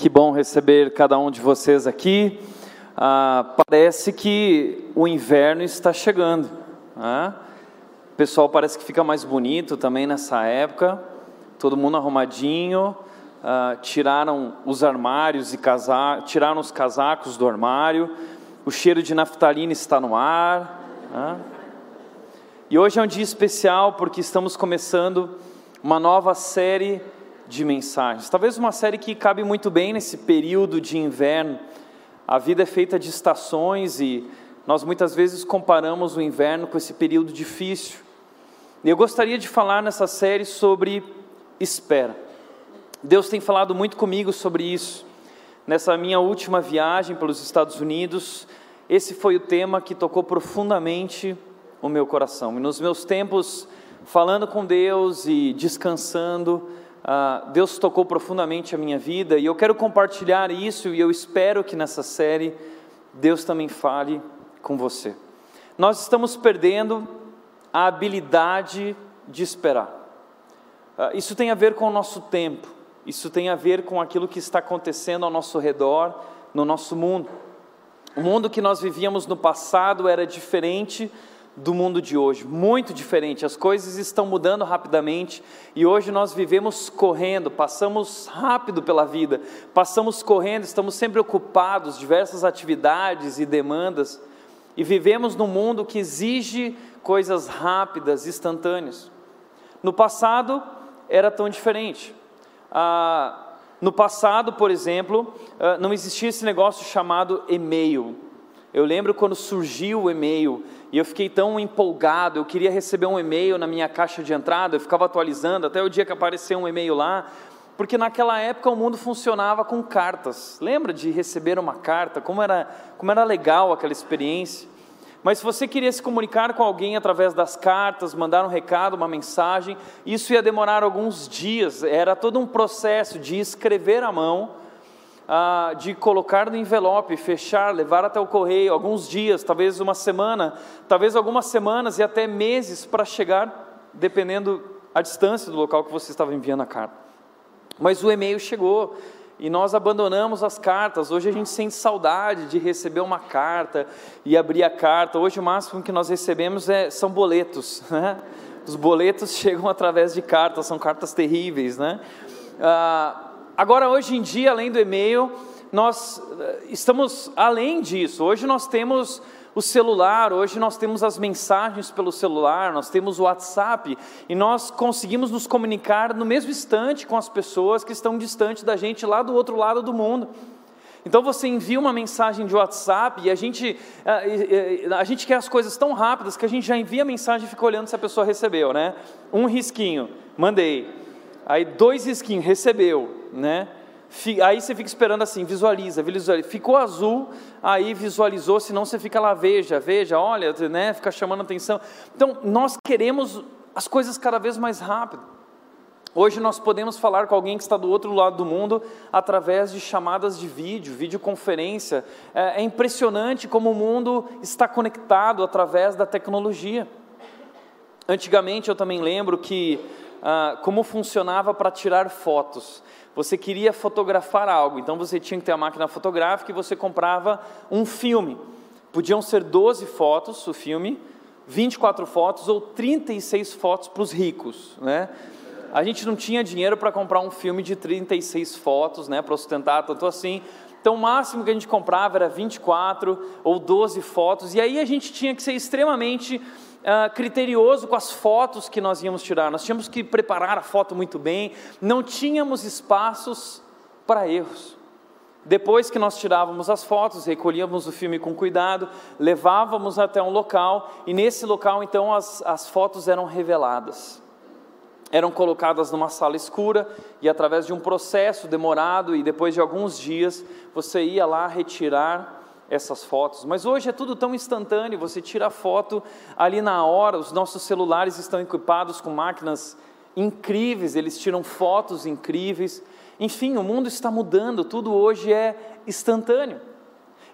Que bom receber cada um de vocês aqui. Ah, parece que o inverno está chegando. Né? O pessoal parece que fica mais bonito também nessa época. Todo mundo arrumadinho. Ah, tiraram os armários e casa... tiraram os casacos do armário. O cheiro de naftalina está no ar. Né? E hoje é um dia especial porque estamos começando uma nova série de mensagens. Talvez uma série que cabe muito bem nesse período de inverno. A vida é feita de estações e nós muitas vezes comparamos o inverno com esse período difícil. E eu gostaria de falar nessa série sobre espera. Deus tem falado muito comigo sobre isso. Nessa minha última viagem pelos Estados Unidos, esse foi o tema que tocou profundamente o meu coração. E nos meus tempos falando com Deus e descansando, uh, Deus tocou profundamente a minha vida e eu quero compartilhar isso e eu espero que nessa série Deus também fale com você. Nós estamos perdendo a habilidade de esperar. Uh, isso tem a ver com o nosso tempo, isso tem a ver com aquilo que está acontecendo ao nosso redor, no nosso mundo. O mundo que nós vivíamos no passado era diferente do mundo de hoje, muito diferente. As coisas estão mudando rapidamente e hoje nós vivemos correndo, passamos rápido pela vida, passamos correndo, estamos sempre ocupados, diversas atividades e demandas e vivemos num mundo que exige coisas rápidas, instantâneas. No passado era tão diferente. Ah, no passado, por exemplo, ah, não existia esse negócio chamado e-mail. Eu lembro quando surgiu o e-mail e eu fiquei tão empolgado, eu queria receber um e-mail na minha caixa de entrada, eu ficava atualizando até o dia que apareceu um e-mail lá, porque naquela época o mundo funcionava com cartas. Lembra de receber uma carta? Como era, como era legal aquela experiência? Mas se você queria se comunicar com alguém através das cartas, mandar um recado, uma mensagem, isso ia demorar alguns dias, era todo um processo de escrever à mão ah, de colocar no envelope, fechar, levar até o correio, alguns dias, talvez uma semana, talvez algumas semanas e até meses para chegar, dependendo a distância do local que você estava enviando a carta. Mas o e-mail chegou e nós abandonamos as cartas. Hoje a gente sente saudade de receber uma carta e abrir a carta. Hoje o máximo que nós recebemos é, são boletos. Né? Os boletos chegam através de cartas, são cartas terríveis, né? Ah, Agora, hoje em dia, além do e-mail, nós eh, estamos além disso. Hoje nós temos o celular, hoje nós temos as mensagens pelo celular, nós temos o WhatsApp e nós conseguimos nos comunicar no mesmo instante com as pessoas que estão distante da gente lá do outro lado do mundo. Então você envia uma mensagem de WhatsApp e a gente, a, eh, eh, a gente quer as coisas tão rápidas que a gente já envia a mensagem e fica olhando se a pessoa recebeu, né? Um risquinho, mandei. Aí dois risquinhos, recebeu né? Aí você fica esperando assim, visualiza, visualiza. Ficou azul, aí visualizou, senão você fica lá, veja, veja, olha, né? Fica chamando atenção. Então, nós queremos as coisas cada vez mais rápido. Hoje nós podemos falar com alguém que está do outro lado do mundo através de chamadas de vídeo, videoconferência. É, é impressionante como o mundo está conectado através da tecnologia. Antigamente eu também lembro que ah, como funcionava para tirar fotos. Você queria fotografar algo, então você tinha que ter a máquina fotográfica e você comprava um filme. Podiam ser 12 fotos, o filme, 24 fotos ou 36 fotos para os ricos, né? A gente não tinha dinheiro para comprar um filme de 36 fotos, né, para sustentar tanto assim. Então, o máximo que a gente comprava era 24 ou 12 fotos, e aí a gente tinha que ser extremamente uh, criterioso com as fotos que nós íamos tirar. Nós tínhamos que preparar a foto muito bem, não tínhamos espaços para erros. Depois que nós tirávamos as fotos, recolhíamos o filme com cuidado, levávamos até um local e nesse local então as, as fotos eram reveladas. Eram colocadas numa sala escura e através de um processo demorado e depois de alguns dias você ia lá retirar essas fotos. Mas hoje é tudo tão instantâneo, você tira a foto ali na hora, os nossos celulares estão equipados com máquinas incríveis, eles tiram fotos incríveis. Enfim, o mundo está mudando, tudo hoje é instantâneo.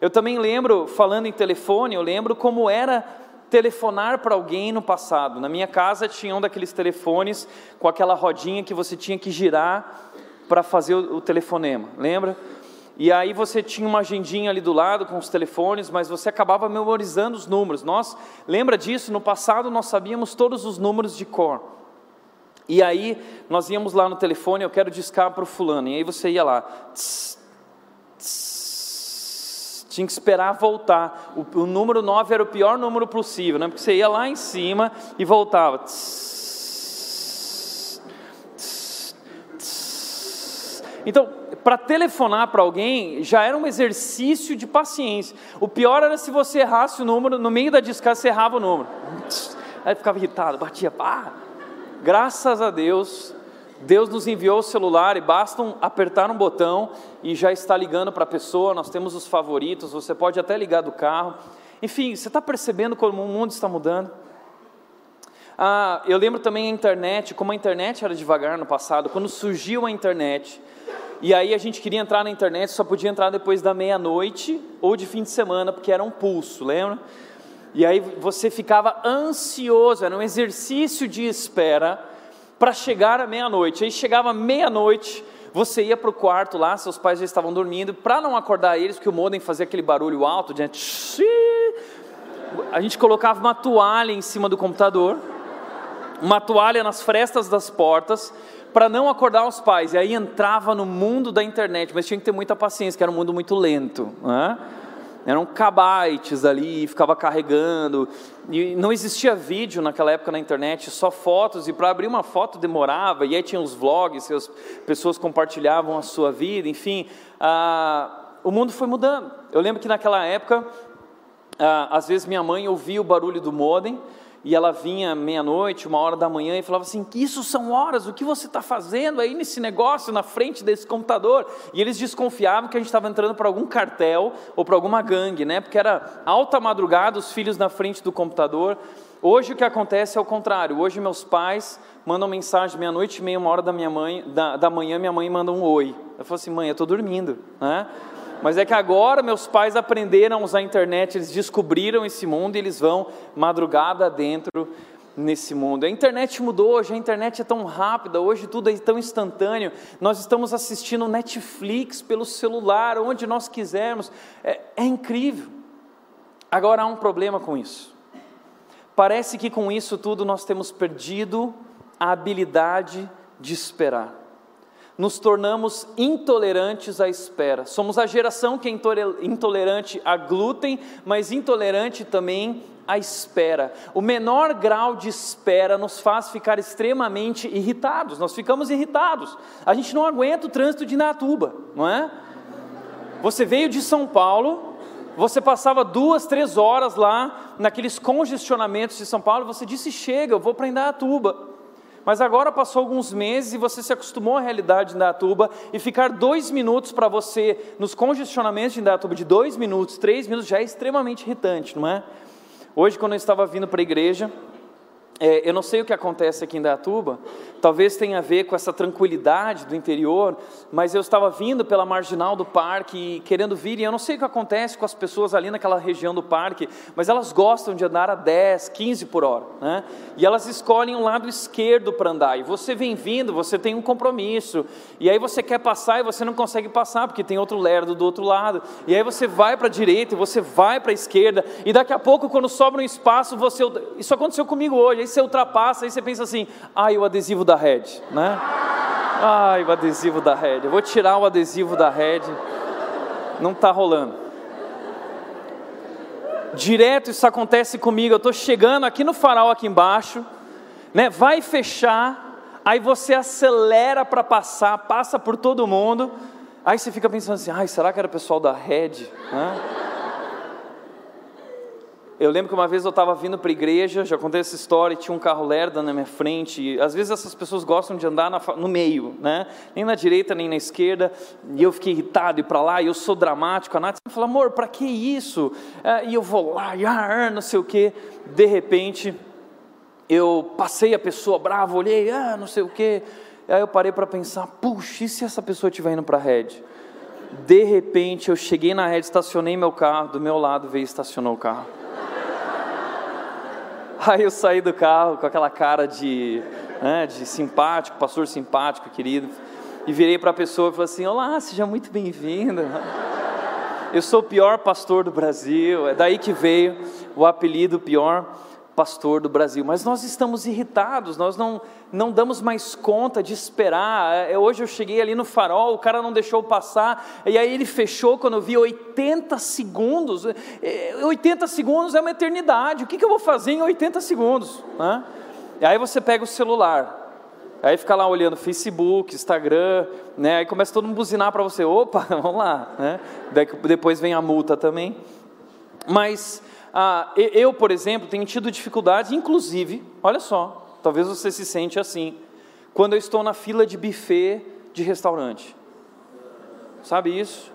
Eu também lembro, falando em telefone, eu lembro como era telefonar para alguém no passado. Na minha casa tinha um daqueles telefones com aquela rodinha que você tinha que girar para fazer o, telefonema, lembra? E aí você tinha uma agendinha ali do lado com os telefones, mas você acabava memorizando os números. Nós, lembra disso? No passado nós sabíamos todos os números de cor. E aí nós íamos lá no telefone, eu quero discar para o fulano. E aí você ia lá. Tss, tss, tinha que esperar voltar. O, o número 9 era o pior número possível, né? Porque você ia lá em cima e voltava. Tss, então, para telefonar para alguém já era um exercício de paciência. O pior era se você errasse o número, no meio da discada você errava o número. Aí ficava irritado, batia, pá. Graças a Deus, Deus nos enviou o celular e basta apertar um botão e já está ligando para a pessoa. Nós temos os favoritos, você pode até ligar do carro. Enfim, você está percebendo como o mundo está mudando? Ah, eu lembro também a internet, como a internet era devagar no passado, quando surgiu a internet, e aí a gente queria entrar na internet, só podia entrar depois da meia-noite ou de fim de semana, porque era um pulso, lembra? E aí você ficava ansioso, era um exercício de espera para chegar à meia-noite. Aí chegava meia-noite, você ia para o quarto lá, seus pais já estavam dormindo, para não acordar eles, porque o modem fazia aquele barulho alto, de... a gente colocava uma toalha em cima do computador, uma toalha nas frestas das portas, para não acordar os pais. E aí entrava no mundo da internet, mas tinha que ter muita paciência, que era um mundo muito lento. Né? Eram kbytes ali, ficava carregando. E não existia vídeo naquela época na internet, só fotos. E para abrir uma foto demorava. E aí tinha os vlogs, que as pessoas compartilhavam a sua vida. Enfim, ah, o mundo foi mudando. Eu lembro que naquela época, ah, às vezes minha mãe ouvia o barulho do modem e ela vinha meia-noite, uma hora da manhã e falava assim: Isso são horas, o que você está fazendo aí nesse negócio, na frente desse computador? E eles desconfiavam que a gente estava entrando para algum cartel ou para alguma gangue, né? Porque era alta madrugada, os filhos na frente do computador. Hoje o que acontece é o contrário. Hoje meus pais mandam mensagem meia-noite e meia, uma hora da, minha mãe, da, da manhã, minha mãe manda um oi. Eu falo assim: Mãe, eu estou dormindo, né? Mas é que agora meus pais aprenderam a usar a internet, eles descobriram esse mundo e eles vão madrugada dentro nesse mundo. A internet mudou hoje, a internet é tão rápida, hoje tudo é tão instantâneo. Nós estamos assistindo Netflix pelo celular, onde nós quisermos. É, é incrível. Agora há um problema com isso. Parece que com isso tudo nós temos perdido a habilidade de esperar nos tornamos intolerantes à espera. Somos a geração que é intolerante a glúten, mas intolerante também à espera. O menor grau de espera nos faz ficar extremamente irritados. Nós ficamos irritados. A gente não aguenta o trânsito de Natuba, não é? Você veio de São Paulo, você passava duas, três horas lá naqueles congestionamentos de São Paulo, você disse: chega, eu vou para Indaiatuba. Mas agora passou alguns meses e você se acostumou à realidade de Indaiatuba e ficar dois minutos para você nos congestionamentos de Indaiatuba de dois minutos, três minutos já é extremamente irritante, não é? Hoje, quando eu estava vindo para a igreja, é, eu não sei o que acontece aqui em Datuba, talvez tenha a ver com essa tranquilidade do interior, mas eu estava vindo pela marginal do parque, querendo vir, e eu não sei o que acontece com as pessoas ali naquela região do parque, mas elas gostam de andar a 10, 15 por hora, né? e elas escolhem o lado esquerdo para andar, e você vem vindo, você tem um compromisso, e aí você quer passar e você não consegue passar, porque tem outro lerdo do outro lado, e aí você vai para a direita, e você vai para a esquerda, e daqui a pouco, quando sobra um espaço, você. Isso aconteceu comigo hoje, aí você ultrapassa, aí você pensa assim, ai, o adesivo da Red, né? Ai, o adesivo da Red, eu vou tirar o adesivo da Red, não está rolando. Direto isso acontece comigo, eu estou chegando aqui no farol aqui embaixo, né? vai fechar, aí você acelera para passar, passa por todo mundo, aí você fica pensando assim, ai, será que era o pessoal da Red? Né? Eu lembro que uma vez eu estava vindo para a igreja, já contei essa história, e tinha um carro lerda na minha frente. E, às vezes essas pessoas gostam de andar na, no meio, né? nem na direita nem na esquerda. E eu fiquei irritado, ir para lá, e eu sou dramático. A Nath falou, amor, para que isso? É, e eu vou lá, e ah, não sei o quê. De repente, eu passei a pessoa brava, olhei, ah, não sei o quê. Aí eu parei para pensar, puxa, e se essa pessoa estiver indo para a rede? De repente, eu cheguei na rede, estacionei meu carro, do meu lado veio e estacionou o carro. Aí eu saí do carro com aquela cara de, né, de simpático, pastor simpático, querido. e virei para a pessoa e falei assim: Olá, seja muito bem-vindo. Eu sou o pior pastor do Brasil, é daí que veio o apelido pior pastor do Brasil. Mas nós estamos irritados, nós não, não damos mais conta de esperar. É, hoje eu cheguei ali no farol, o cara não deixou passar, e aí ele fechou quando eu vi 80 segundos. 80 é, segundos é uma eternidade, o que, eu vou fazer em 80 segundos? Né? E aí você pega o celular, Aí fica lá olhando Facebook, Instagram, né? Aí começa todo mundo buzinar para você, opa, vamos lá, né? Depois vem a multa também. Mas ah, eu, por exemplo, tenho tido dificuldades, inclusive, olha só, talvez você se sente assim, quando eu estou na fila de buffet de restaurante. Sabe isso?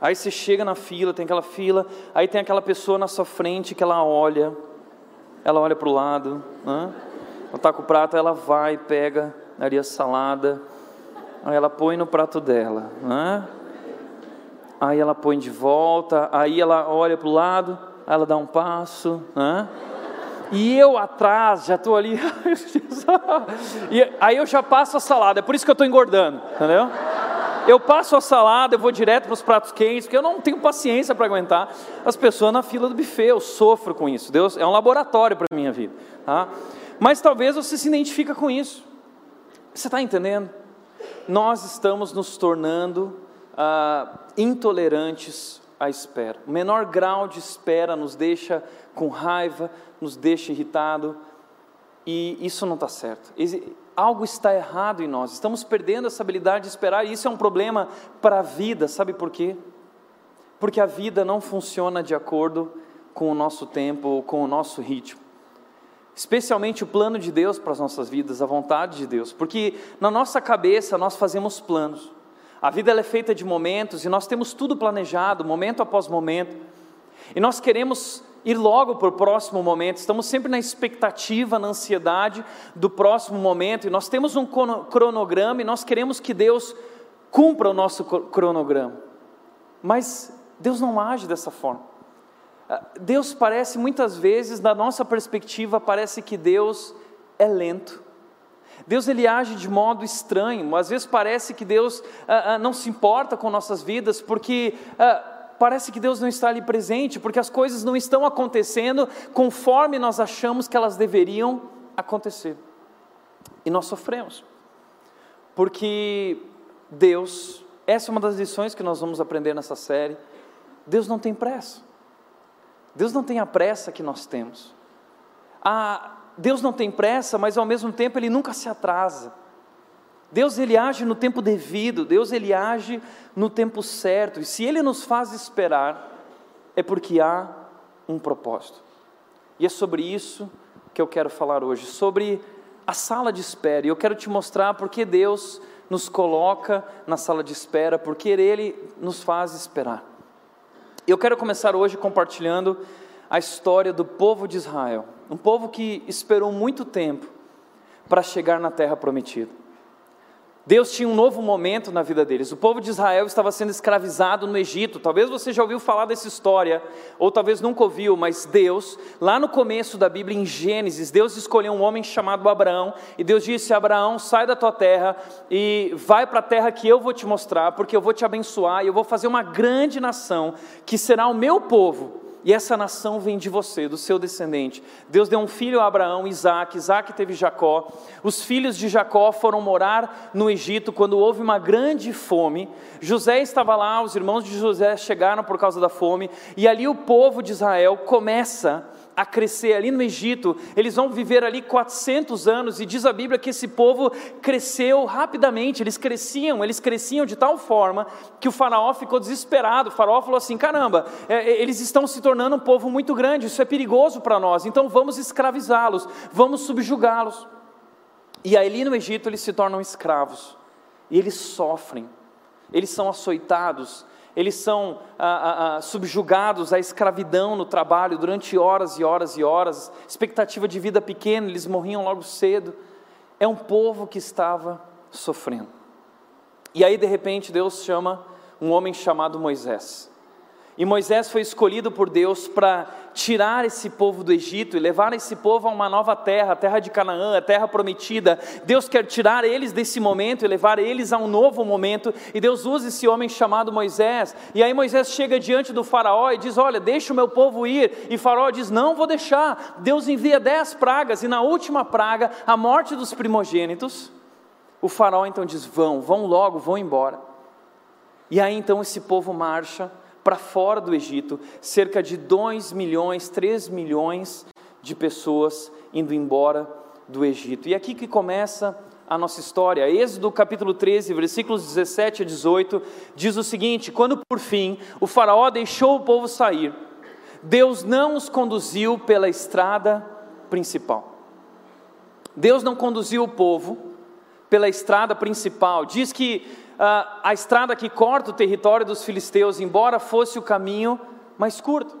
Aí você chega na fila, tem aquela fila, aí tem aquela pessoa na sua frente que ela olha, ela olha para o lado, né? está com o prato, ela vai, pega ali a salada, aí ela põe no prato dela, né? aí ela põe de volta, aí ela olha para o lado, aí ela dá um passo, né? E eu atrás já estou ali, e aí eu já passo a salada, é por isso que eu estou engordando, entendeu? Eu passo a salada, eu vou direto para os pratos quentes, porque eu não tenho paciência para aguentar as pessoas na fila do buffet, eu sofro com isso, Deus é um laboratório para a minha vida, tá? Mas talvez você se identifica com isso. Você está entendendo? Nós estamos nos tornando ah, intolerantes à espera. O menor grau de espera nos deixa com raiva, nos deixa irritado, e isso não está certo. Algo está errado em nós, estamos perdendo essa habilidade de esperar, e isso é um problema para a vida, sabe por quê? Porque a vida não funciona de acordo com o nosso tempo, com o nosso ritmo especialmente o plano de Deus para as nossas vidas, a vontade de Deus, porque na nossa cabeça nós fazemos planos. A vida é feita de momentos e nós temos tudo planejado, momento após momento. E nós queremos ir logo para o próximo momento, estamos sempre na expectativa, na ansiedade do próximo momento, e nós temos um cronograma e nós queremos que Deus cumpra o nosso cronograma. Mas Deus não age dessa forma. Deus parece muitas vezes, da nossa perspectiva, parece que Deus é lento. Deus ele age de modo estranho. Às vezes parece que Deus ah, ah, não se importa com nossas vidas, porque ah, parece que Deus não está ali presente, porque as coisas não estão acontecendo conforme nós achamos que elas deveriam acontecer. E nós sofremos, porque Deus, essa é uma das lições que nós vamos aprender nessa série. Deus não tem pressa. Deus não tem a pressa que nós temos. Ah, Deus não tem pressa, mas ao mesmo tempo Ele nunca se atrasa. Deus ele age no tempo devido, Deus ele age no tempo certo. E se Ele nos faz esperar, é porque há um propósito. E é sobre isso que eu quero falar hoje, sobre a sala de espera. E eu quero te mostrar porque Deus nos coloca na sala de espera, porque Ele nos faz esperar. Eu quero começar hoje compartilhando a história do povo de Israel, um povo que esperou muito tempo para chegar na terra prometida. Deus tinha um novo momento na vida deles. O povo de Israel estava sendo escravizado no Egito. Talvez você já ouviu falar dessa história, ou talvez nunca ouviu, mas Deus, lá no começo da Bíblia, em Gênesis, Deus escolheu um homem chamado Abraão, e Deus disse: Abraão, sai da tua terra e vai para a terra que eu vou te mostrar, porque eu vou te abençoar e eu vou fazer uma grande nação que será o meu povo e essa nação vem de você, do seu descendente. Deus deu um filho a Abraão, Isaac, Isaac teve Jacó. Os filhos de Jacó foram morar no Egito quando houve uma grande fome. José estava lá, os irmãos de José chegaram por causa da fome, e ali o povo de Israel começa a crescer ali no Egito, eles vão viver ali 400 anos, e diz a Bíblia que esse povo cresceu rapidamente, eles cresciam, eles cresciam de tal forma que o faraó ficou desesperado, o faraó falou assim, caramba, é, é eles estão se tornando um povo muito grande, isso é perigoso para nós, então vamos escravizá-los, vamos subjugá-los, e ali no Egito eles se tornam escravos, e eles sofrem, eles são açoitados, eles são ah, ah, ah, subjugados à escravidão no trabalho durante horas e horas e horas, expectativa de vida pequena, eles morriam logo cedo. É um povo que estava sofrendo. E aí, de repente, Deus chama um homem chamado Moisés. E Moisés foi escolhido por Deus para tirar esse povo do Egito e levar esse povo a uma nova terra, a terra de Canaã, a terra prometida. Deus quer tirar eles desse momento e levar eles a um novo momento. E Deus usa esse homem chamado Moisés. E aí Moisés chega diante do Faraó e diz: Olha, deixa o meu povo ir. E Faraó diz: Não vou deixar. Deus envia dez pragas, e na última praga, a morte dos primogênitos. O Faraó então diz: Vão, vão logo, vão embora. E aí então esse povo marcha para fora do Egito, cerca de 2 milhões, 3 milhões de pessoas indo embora do Egito. E aqui que começa a nossa história. Êxodo capítulo 13, versículos 17 a 18, diz o seguinte: Quando por fim o Faraó deixou o povo sair, Deus não os conduziu pela estrada principal. Deus não conduziu o povo pela estrada principal. Diz que uh, a estrada que corta o território dos filisteus, embora fosse o caminho mais curto.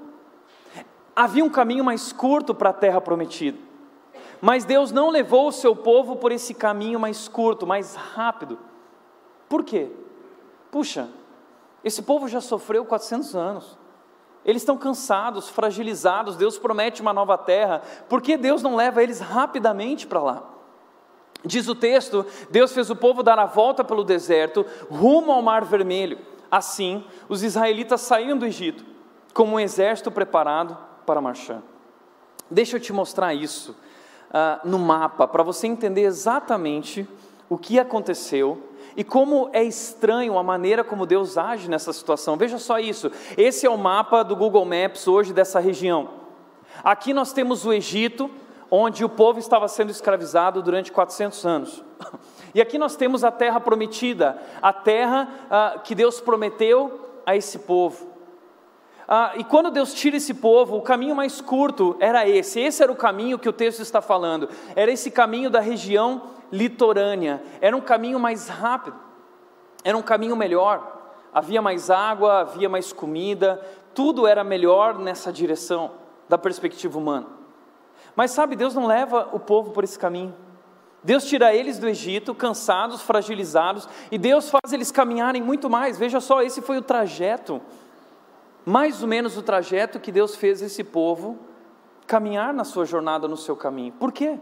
Havia um caminho mais curto para a terra prometida. Mas Deus não levou o seu povo por esse caminho mais curto, mais rápido. Por quê? Puxa, esse povo já sofreu 400 anos. Eles estão cansados, fragilizados. Deus promete uma nova terra. Por que Deus não leva eles rapidamente para lá? Diz o texto: Deus fez o povo dar a volta pelo deserto, rumo ao Mar Vermelho. Assim, os israelitas saíram do Egito, como um exército preparado para marchar. Deixa eu te mostrar isso uh, no mapa, para você entender exatamente o que aconteceu e como é estranho a maneira como Deus age nessa situação. Veja só isso: esse é o mapa do Google Maps hoje dessa região. Aqui nós temos o Egito, onde o povo estava sendo escravizado durante 400 anos. E aqui nós temos a terra prometida, a terra ah, que Deus prometeu a esse povo. Ah, e quando Deus tira esse povo, o caminho mais curto era esse, esse era o caminho que o texto está falando, era esse caminho da região litorânea, era um caminho mais rápido, era um caminho melhor, havia mais água, havia mais comida, tudo era melhor nessa direção, da perspectiva humana. Mas sabe, Deus não leva o povo por esse caminho. Deus tira eles do Egito, cansados, fragilizados, e Deus faz eles caminharem muito mais. Veja só, esse foi o trajeto, mais ou menos o trajeto que Deus fez esse povo caminhar na sua jornada, no seu caminho. Por quê?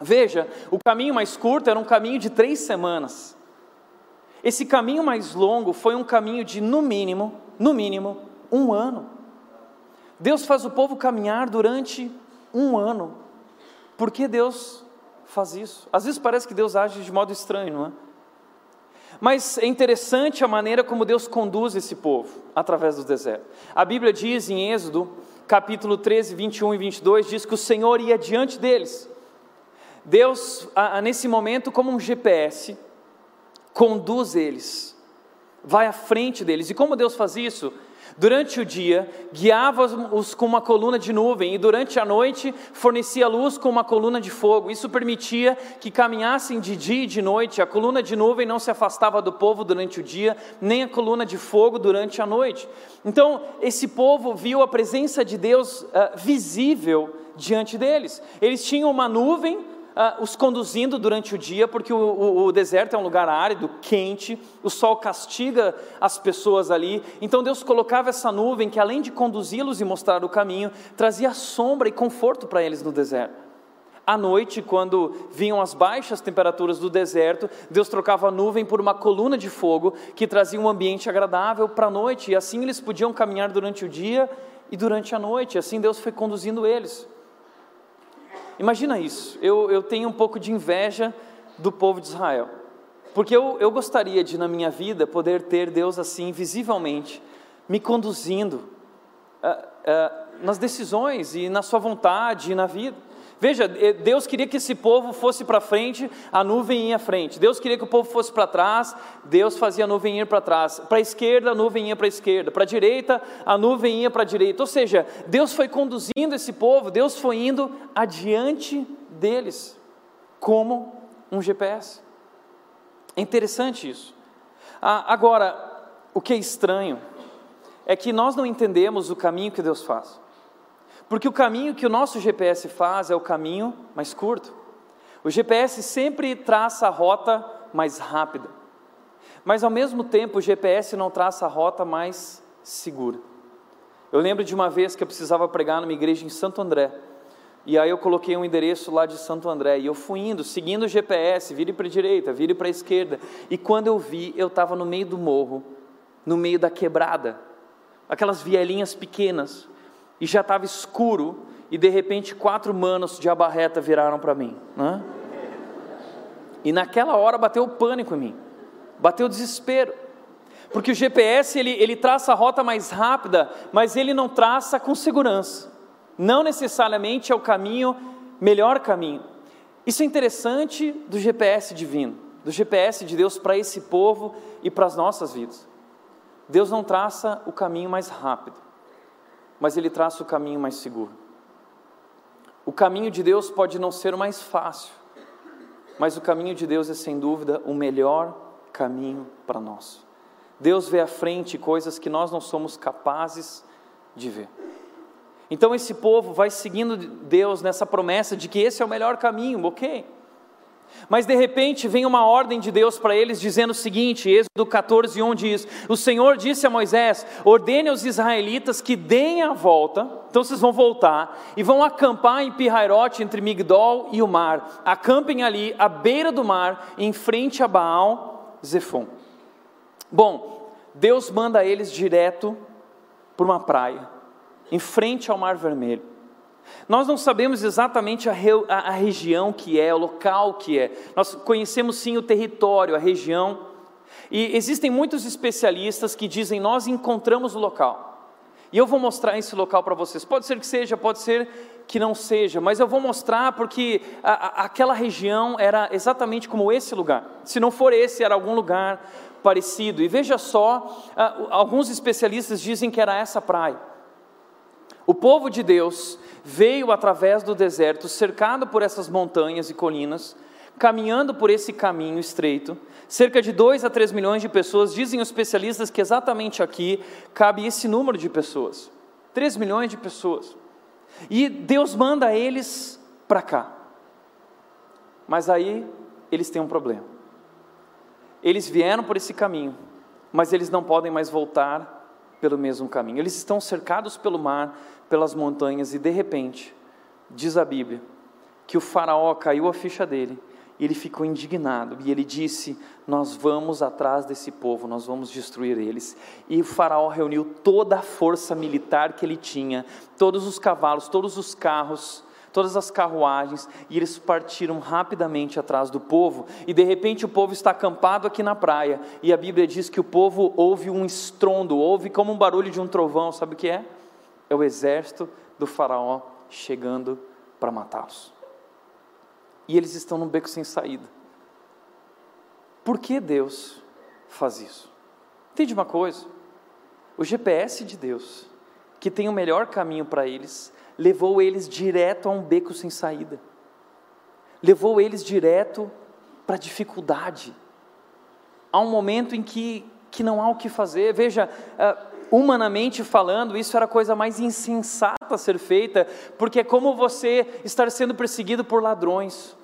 Veja, o caminho mais curto era um caminho de três semanas. Esse caminho mais longo foi um caminho de, no mínimo, no mínimo, um ano. Deus faz o povo caminhar durante um ano. Por que Deus faz isso? Às vezes parece que Deus age de modo estranho, não é? Mas é interessante a maneira como Deus conduz esse povo através do deserto. A Bíblia diz em Êxodo, capítulo 13, 21 e 22, diz que o Senhor ia diante deles. Deus, nesse momento, como um GPS, conduz eles, vai à frente deles. E como Deus faz isso? Durante o dia, guiava-os com uma coluna de nuvem, e durante a noite fornecia luz com uma coluna de fogo. Isso permitia que caminhassem de dia e de noite. A coluna de nuvem não se afastava do povo durante o dia, nem a coluna de fogo durante a noite. Então, esse povo viu a presença de Deus uh, visível diante deles. Eles tinham uma nuvem uh, os conduzindo durante o dia, porque o, o, o, deserto é um lugar árido, quente, o sol castiga as pessoas ali. Então Deus colocava essa nuvem que, além de conduzi-los e mostrar o caminho, trazia sombra e conforto para eles no deserto. À noite, quando vinham as baixas temperaturas do deserto, Deus trocava a nuvem por uma coluna de fogo que trazia um ambiente agradável para a noite, e assim eles podiam caminhar durante o dia e durante a noite, assim Deus foi conduzindo eles. Imagina isso, eu, eu tenho um pouco de inveja do povo de Israel, porque eu, eu gostaria de, na minha vida, poder ter Deus assim, visivelmente, me conduzindo uh, uh, nas decisões e na Sua vontade e na vida. Veja, eh, Deus queria que esse povo fosse para frente, a nuvem ia à frente. Deus queria que o povo fosse para trás, Deus fazia a nuvem ir para trás. Para a esquerda, a nuvem ia para a esquerda. Para a direita, a nuvem ia para a direita. Ou seja, Deus foi conduzindo esse povo, Deus foi indo adiante deles, como um GPS. É interessante isso. Ah, agora, o que é estranho é que nós não entendemos o caminho que Deus faz. Porque o caminho que o nosso GPS faz é o caminho mais curto. O GPS sempre traça a rota mais rápida. Mas ao mesmo tempo, o GPS não traça a rota mais segura. Eu lembro de uma vez que eu precisava pregar numa igreja em Santo André. E aí eu coloquei um endereço lá de Santo André e eu fui indo, seguindo o GPS, vire para a direita, vire para a esquerda. E quando eu vi, eu estava no meio do morro, no meio da quebrada, aquelas vielinhas pequenas, e já estava escuro, e de repente quatro manos de abarreta viraram para mim. Né? E naquela hora bateu o pânico em mim, bateu o desespero. Porque o GPS ele, ele traça a rota mais rápida, mas ele não traça com segurança. Não necessariamente é o caminho, melhor caminho. Isso é interessante do GPS divino, do GPS de Deus para esse povo e para as nossas vidas. Deus não traça o caminho mais rápido, mas Ele traça o caminho mais seguro. O caminho de Deus pode não ser o mais fácil, mas o caminho de Deus é sem dúvida o melhor caminho para nós. Deus vê à frente coisas que nós não somos capazes de ver. Então esse povo vai seguindo Deus nessa promessa de que esse é o melhor caminho, ok? Mas de repente vem uma ordem de Deus para eles dizendo o seguinte, Êxodo 14, 1 diz: O Senhor disse a Moisés: ordene aos israelitas que deem a volta, então vocês vão voltar e vão acampar em Pirairote entre Migdol e o mar. Acampem ali à beira do mar, em frente a Baal Zefon. Bom, Deus manda eles direto para uma praia, em frente ao Mar Vermelho. Nós não sabemos exatamente a, re, a, a, região que é, o local que é. Nós conhecemos sim o território, a região. E existem muitos especialistas que dizem: nós encontramos o local. E eu vou mostrar esse local para vocês. Pode ser que seja, pode ser que não seja, mas eu vou mostrar porque a, aquela região era exatamente como esse lugar. Se não for esse, era algum lugar parecido. E veja só, alguns especialistas dizem que era essa praia. O povo de Deus veio através do deserto, cercado por essas montanhas e colinas, caminhando por esse caminho estreito. Cerca de 2 a 3 milhões de pessoas, dizem os especialistas que exatamente aqui cabe esse número de pessoas 3 milhões de pessoas. E Deus manda eles para cá. Mas aí eles têm um problema. Eles vieram por esse caminho, mas eles não podem mais voltar pelo mesmo caminho. Eles estão cercados pelo mar, pelas montanhas, e de repente, diz a Bíblia, que o Faraó caiu a ficha dele, e ele ficou indignado, e ele disse: Nós vamos atrás desse povo, nós vamos destruir eles. E o Faraó reuniu toda a força militar que ele tinha, todos os cavalos, todos os carros, todas as carruagens, e eles partiram rapidamente atrás do povo, e de repente o povo está acampado aqui na praia, e a Bíblia diz que o povo ouve um estrondo, ouve como um barulho de um trovão, sabe o que é? É o exército do Faraó chegando para matá-los. E eles estão num beco sem saída. Por que Deus faz isso? Entende uma coisa? O GPS de Deus, que tem o melhor caminho para eles, levou eles direto a um beco sem saída, levou eles direto para a dificuldade, há um momento em que, que não há o que fazer. Veja, uh, humanamente falando, isso era a coisa mais insensata a ser feita, porque é como você estar sendo perseguido por ladrões.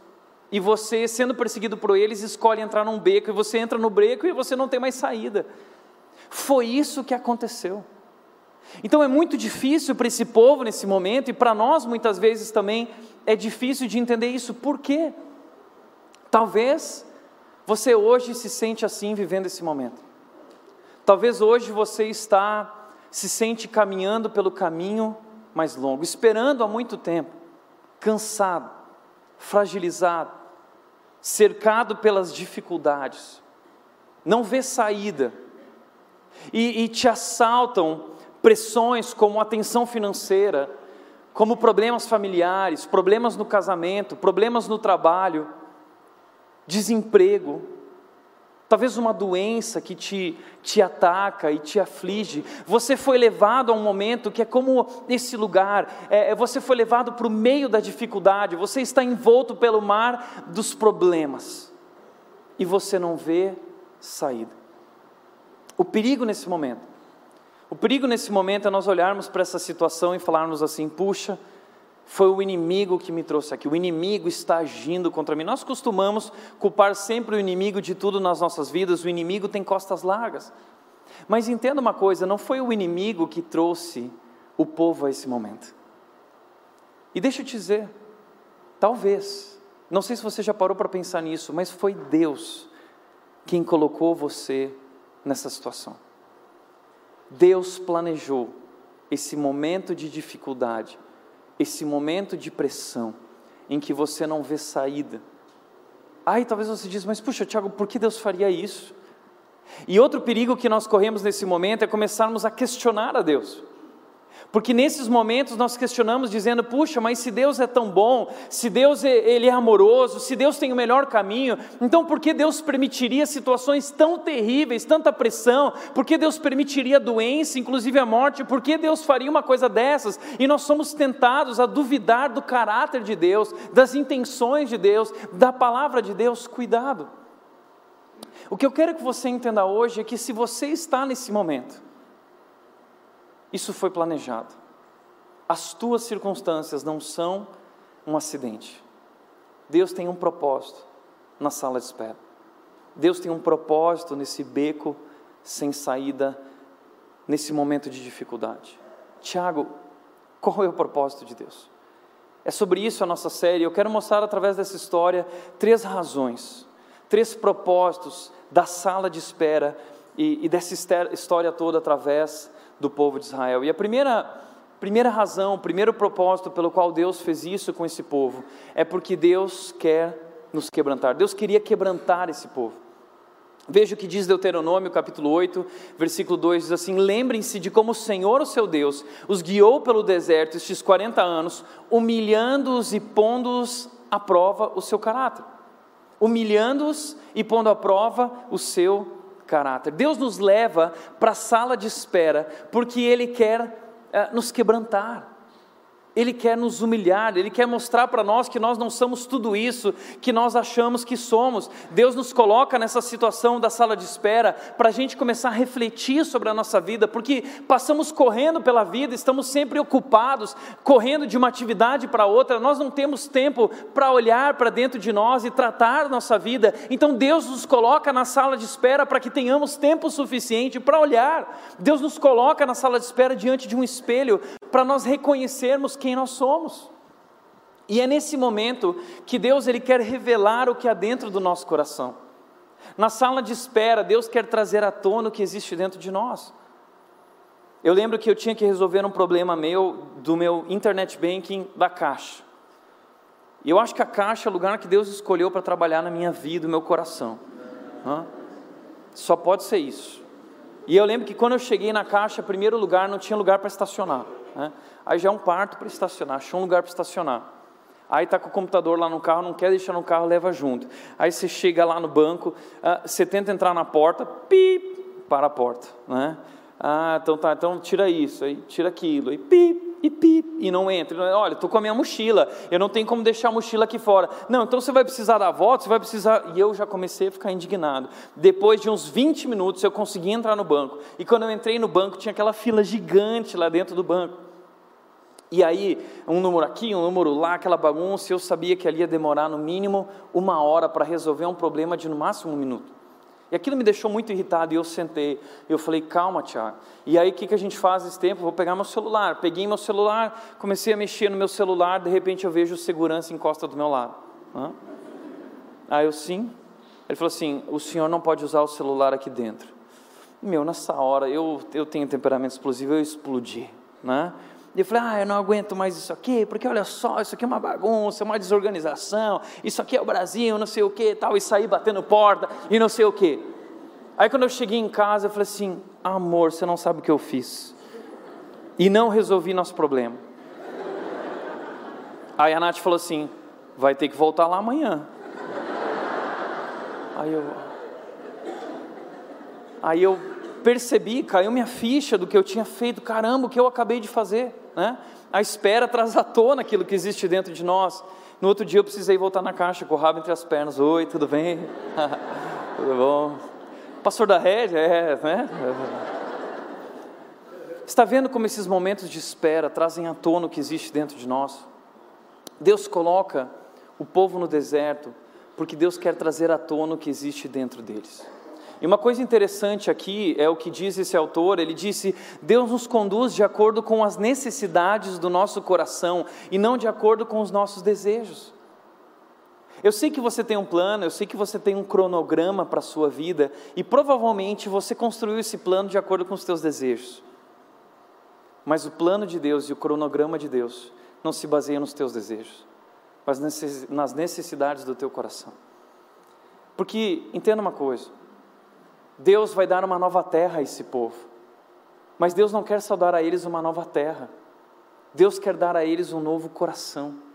E você, sendo perseguido por eles, escolhe entrar num beco, e você entra no beco e você não tem mais saída. Foi isso que aconteceu. Então é muito difícil para esse povo nesse momento, e para nós muitas vezes também é difícil de entender isso. Por quê? Talvez você hoje se sente assim vivendo esse momento. Talvez hoje você está se sente caminhando pelo caminho mais longo, esperando há muito tempo, cansado, fragilizado, cercado pelas dificuldades, não vê saída, e, e te assaltam pressões como atenção financeira, como problemas familiares, problemas no casamento, problemas no trabalho, desemprego, talvez uma doença que te, te ataca e te aflige. Você foi levado a um momento que é como esse lugar, é, é você foi levado para o meio da dificuldade, você está envolto pelo mar dos problemas e você não vê saída. O perigo nesse momento o perigo nesse momento é nós olharmos para essa situação e falarmos assim: puxa, foi o inimigo que me trouxe aqui, o inimigo está agindo contra mim. Nós costumamos culpar sempre o inimigo de tudo nas nossas vidas, o inimigo tem costas largas. Mas entenda uma coisa: não foi o inimigo que trouxe o povo a esse momento. E deixa eu te dizer, talvez, não sei se você já parou para pensar nisso, mas foi Deus quem colocou você nessa situação. Deus planejou esse momento de dificuldade, esse momento de pressão, em que você não vê saída. Aí talvez você diz, mas puxa, Tiago, por que Deus faria isso? E outro perigo que nós corremos nesse momento é começarmos a questionar a Deus. Porque nesses momentos nós questionamos dizendo: "Puxa, mas se Deus é tão bom, se Deus é, ele é amoroso, se Deus tem o melhor caminho, então por que Deus permitiria situações tão terríveis, tanta pressão? Por que Deus permitiria doença, inclusive a morte? Por que Deus faria uma coisa dessas?" E nós somos tentados a duvidar do caráter de Deus, das intenções de Deus, da palavra de Deus. Cuidado. O que eu quero que você entenda hoje é que se você está nesse momento, isso foi planejado. As tuas circunstâncias não são um acidente. Deus tem um propósito na sala de espera. Deus tem um propósito nesse beco sem saída, nesse momento de dificuldade. Tiago, qual é o propósito de Deus? É sobre isso a nossa série. Eu quero mostrar através dessa história três razões, três propósitos da sala de espera e, e dessa história toda através do povo de Israel. E a primeira, primeira razão, o primeiro propósito pelo qual Deus fez isso com esse povo é porque Deus quer nos quebrantar. Deus queria quebrantar esse povo. Veja o que diz Deuteronômio, capítulo 8, versículo 2, diz assim: Lembrem-se de como o Senhor, o seu Deus, os guiou pelo deserto estes 40 anos, humilhando-os e pondo-os à prova o seu caráter. Humilhando-os e pondo à prova o seu caráter. Deus nos leva para a sala de espera porque Ele quer uh, nos quebrantar. Ele quer nos humilhar, Ele quer mostrar para nós que nós não somos tudo isso que nós achamos que somos. Deus nos coloca nessa situação da sala de espera para a gente começar a refletir sobre a nossa vida, porque passamos correndo pela vida, estamos sempre ocupados, correndo de uma atividade para outra, nós não temos tempo para olhar para dentro de nós e tratar nossa vida. Então Deus nos coloca na sala de espera para que tenhamos tempo suficiente para olhar. Deus nos coloca na sala de espera diante de um espelho para nós reconhecermos quem nós somos. E é nesse momento que Deus ele quer revelar o que há dentro do nosso coração. Na sala de espera, Deus quer trazer à tona o que existe dentro de nós. Eu lembro que eu tinha que resolver um problema meu do meu internet banking da Caixa. E eu acho que a Caixa é o lugar que Deus escolheu para trabalhar na minha vida, no meu coração. Só pode ser isso. E eu lembro que quando eu cheguei na Caixa, primeiro lugar, não tinha lugar para estacionar. Né? Aí já é um parto para estacionar, achou um lugar para estacionar. Aí está com o computador lá no carro, não quer deixar no carro, leva junto. Aí você chega lá no banco, uh, você tenta entrar na porta, pip, para a porta. Né? Ah, então tá, então tira isso, aí tira aquilo, aí pip, e pip, e não entra. Olha, estou com a minha mochila, eu não tenho como deixar a mochila aqui fora. Não, então você vai precisar dar a volta, você vai precisar. E eu já comecei a ficar indignado. Depois de uns 20 minutos eu consegui entrar no banco. E quando eu entrei no banco, tinha aquela fila gigante lá dentro do banco. E aí, um número aqui, um número lá, aquela bagunça, eu sabia que ali ia demorar no mínimo uma hora para resolver um problema de no máximo um minuto. E aquilo me deixou muito irritado e eu sentei. Eu falei, calma, Tiago. E aí, o que, que a gente faz nesse tempo? Vou pegar meu celular. Peguei meu celular, comecei a mexer no meu celular, de repente eu vejo o segurança encosta do meu lado. Hã? Aí eu, sim. Ele falou assim: o senhor não pode usar o celular aqui dentro. Meu, nessa hora, eu, eu tenho temperamento explosivo, eu explodi. Né? E eu falei, ah, eu não aguento mais isso aqui, porque olha só, isso aqui é uma bagunça, uma desorganização, isso aqui é o Brasil, não sei o que tal, e saí batendo porta e não sei o que. Aí quando eu cheguei em casa, eu falei assim, amor, você não sabe o que eu fiz. E não resolvi nosso problema. Aí a Nath falou assim, vai ter que voltar lá amanhã. Aí eu. Aí eu percebi, caiu minha ficha do que eu tinha feito, caramba, o que eu acabei de fazer. Né? A espera traz à tona aquilo que existe dentro de nós. No outro dia eu precisei voltar na caixa com o rabo entre as pernas. Oi, tudo bem? tudo bom? Pastor da rede, é, né? Está vendo como esses momentos de espera trazem à tona o que existe dentro de nós? Deus coloca o povo no deserto porque Deus quer trazer à tona o que existe dentro deles. E uma coisa interessante aqui é o que diz esse autor: ele disse, Deus nos conduz de acordo com as necessidades do nosso coração e não de acordo com os nossos desejos. Eu sei que você tem um plano, eu sei que você tem um cronograma para a sua vida e provavelmente você construiu esse plano de acordo com os seus desejos. Mas o plano de Deus e o cronograma de Deus não se baseia nos teus desejos, mas nas necessidades do teu coração. Porque entenda uma coisa: Deus vai dar uma nova terra a esse povo, mas Deus não quer só dar a eles uma nova terra, Deus quer dar a eles um novo coração.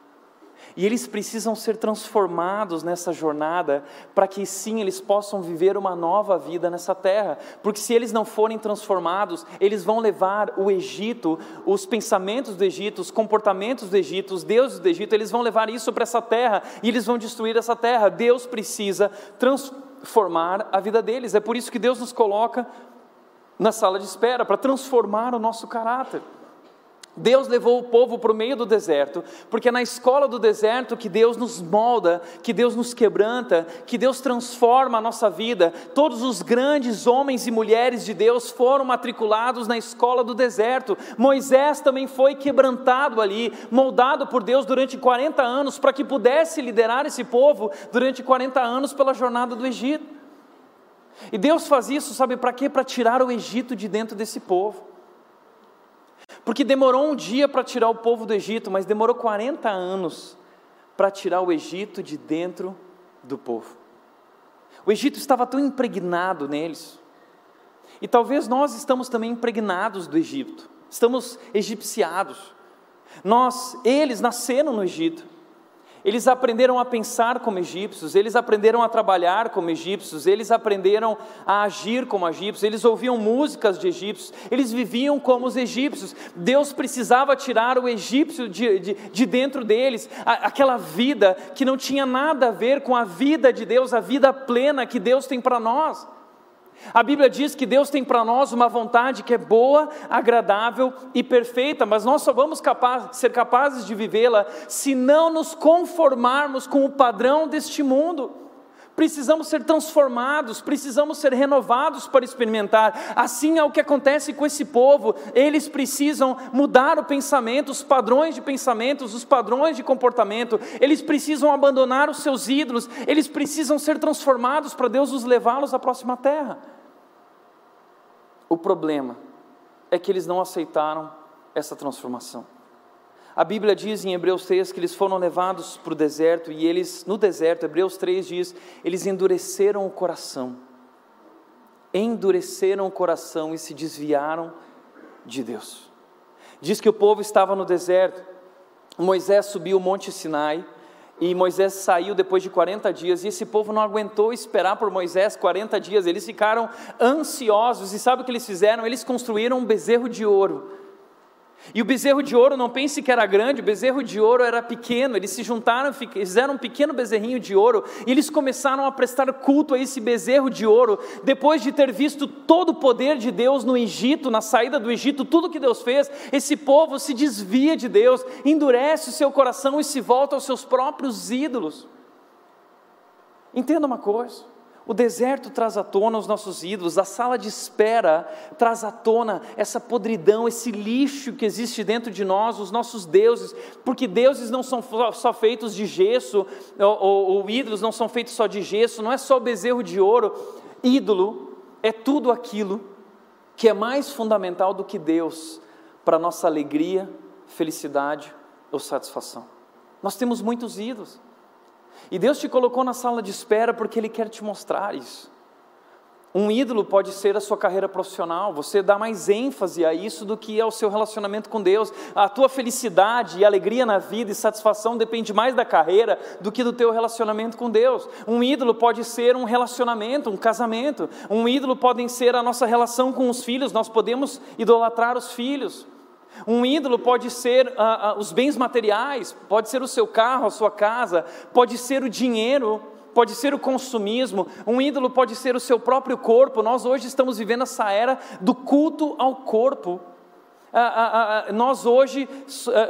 E eles precisam ser transformados nessa jornada para que sim eles possam viver uma nova vida nessa terra. Porque se eles não forem transformados, eles vão levar o Egito, os pensamentos do Egito, os comportamentos do Egito, os deuses do Egito, eles vão levar isso para essa terra e eles vão destruir essa terra. Deus precisa transformar a vida deles. É por isso que Deus nos coloca na sala de espera para transformar o nosso caráter. Deus levou o povo para o meio do deserto, porque é na escola do deserto que Deus nos molda, que Deus nos quebranta, que Deus transforma a nossa vida. Todos os grandes homens e mulheres de Deus foram matriculados na escola do deserto. Moisés também foi quebrantado ali, moldado por Deus durante 40 anos, para que pudesse liderar esse povo durante 40 anos pela jornada do Egito. E Deus faz isso, sabe para quê? Para tirar o Egito de dentro desse povo. Porque demorou um dia para tirar o povo do Egito, mas demorou 40 anos para tirar o Egito de dentro do povo. O Egito estava tão impregnado neles. E talvez nós estamos também impregnados do Egito. Estamos egipciados. Nós, eles nasceram no Egito. Eles aprenderam a pensar como egípcios, eles aprenderam a trabalhar como egípcios, eles aprenderam a agir como egípcios, eles ouviam músicas de egípcios, eles viviam como os egípcios. Deus precisava tirar o egípcio de, de, de dentro deles, a, aquela vida que não tinha nada a ver com a vida de Deus, a vida plena que Deus tem para nós. A Bíblia diz que Deus tem para nós uma vontade que é boa, agradável e perfeita, mas nós só vamos capaz, ser capazes de vivê-la se não nos conformarmos com o padrão deste mundo. Precisamos ser transformados, precisamos ser renovados para experimentar. Assim é o que acontece com esse povo. Eles precisam mudar o pensamento, os padrões de pensamentos, os padrões de comportamento. Eles precisam abandonar os seus ídolos. Eles precisam ser transformados para Deus os levá-los à próxima terra. O problema é que eles não aceitaram essa transformação. A Bíblia diz em Hebreus 3 que eles foram levados para o deserto e eles, no deserto, Hebreus 3 diz, eles endureceram o coração. Endureceram o coração e se desviaram de Deus. Diz que o povo estava no deserto, Moisés subiu o Monte Sinai, e Moisés saiu depois de 40 dias, e esse povo não aguentou esperar por Moisés 40 dias, eles ficaram ansiosos, e sabe o que eles fizeram? Eles construíram um bezerro de ouro e o bezerro de ouro, não pense que era grande, o bezerro de ouro era pequeno. Eles se juntaram, fizeram um pequeno bezerrinho de ouro e eles começaram a prestar culto a esse bezerro de ouro. Depois de ter visto todo o poder de Deus no Egito, na saída do Egito, tudo que Deus fez, esse povo se desvia de Deus, endurece o seu coração e se volta aos seus próprios ídolos. Entenda uma coisa. O deserto traz à tona os nossos ídolos, a sala de espera traz à tona essa podridão, esse lixo que existe dentro de nós, os nossos deuses, porque deuses não são só feitos de gesso, ou, ou, ou ídolos não são feitos só de gesso, não é só o bezerro de ouro. Ídolo é tudo aquilo que é mais fundamental do que Deus para nossa alegria, felicidade ou satisfação. Nós temos muitos ídolos. E Deus te colocou na sala de espera porque Ele quer te mostrar isso. Um ídolo pode ser a sua carreira profissional, você dá mais ênfase a isso do que ao seu relacionamento com Deus. A tua felicidade e alegria na vida e satisfação depende mais da carreira do que do teu relacionamento com Deus. Um ídolo pode ser um relacionamento, um casamento. Um ídolo pode ser a nossa relação com os filhos, nós podemos idolatrar os filhos. Um ídolo pode ser ah, ah, os bens materiais, pode ser o seu carro, a sua casa, pode ser o dinheiro, pode ser o consumismo, um ídolo pode ser o seu próprio corpo. Nós hoje estamos vivendo essa era do culto ao corpo. nós hoje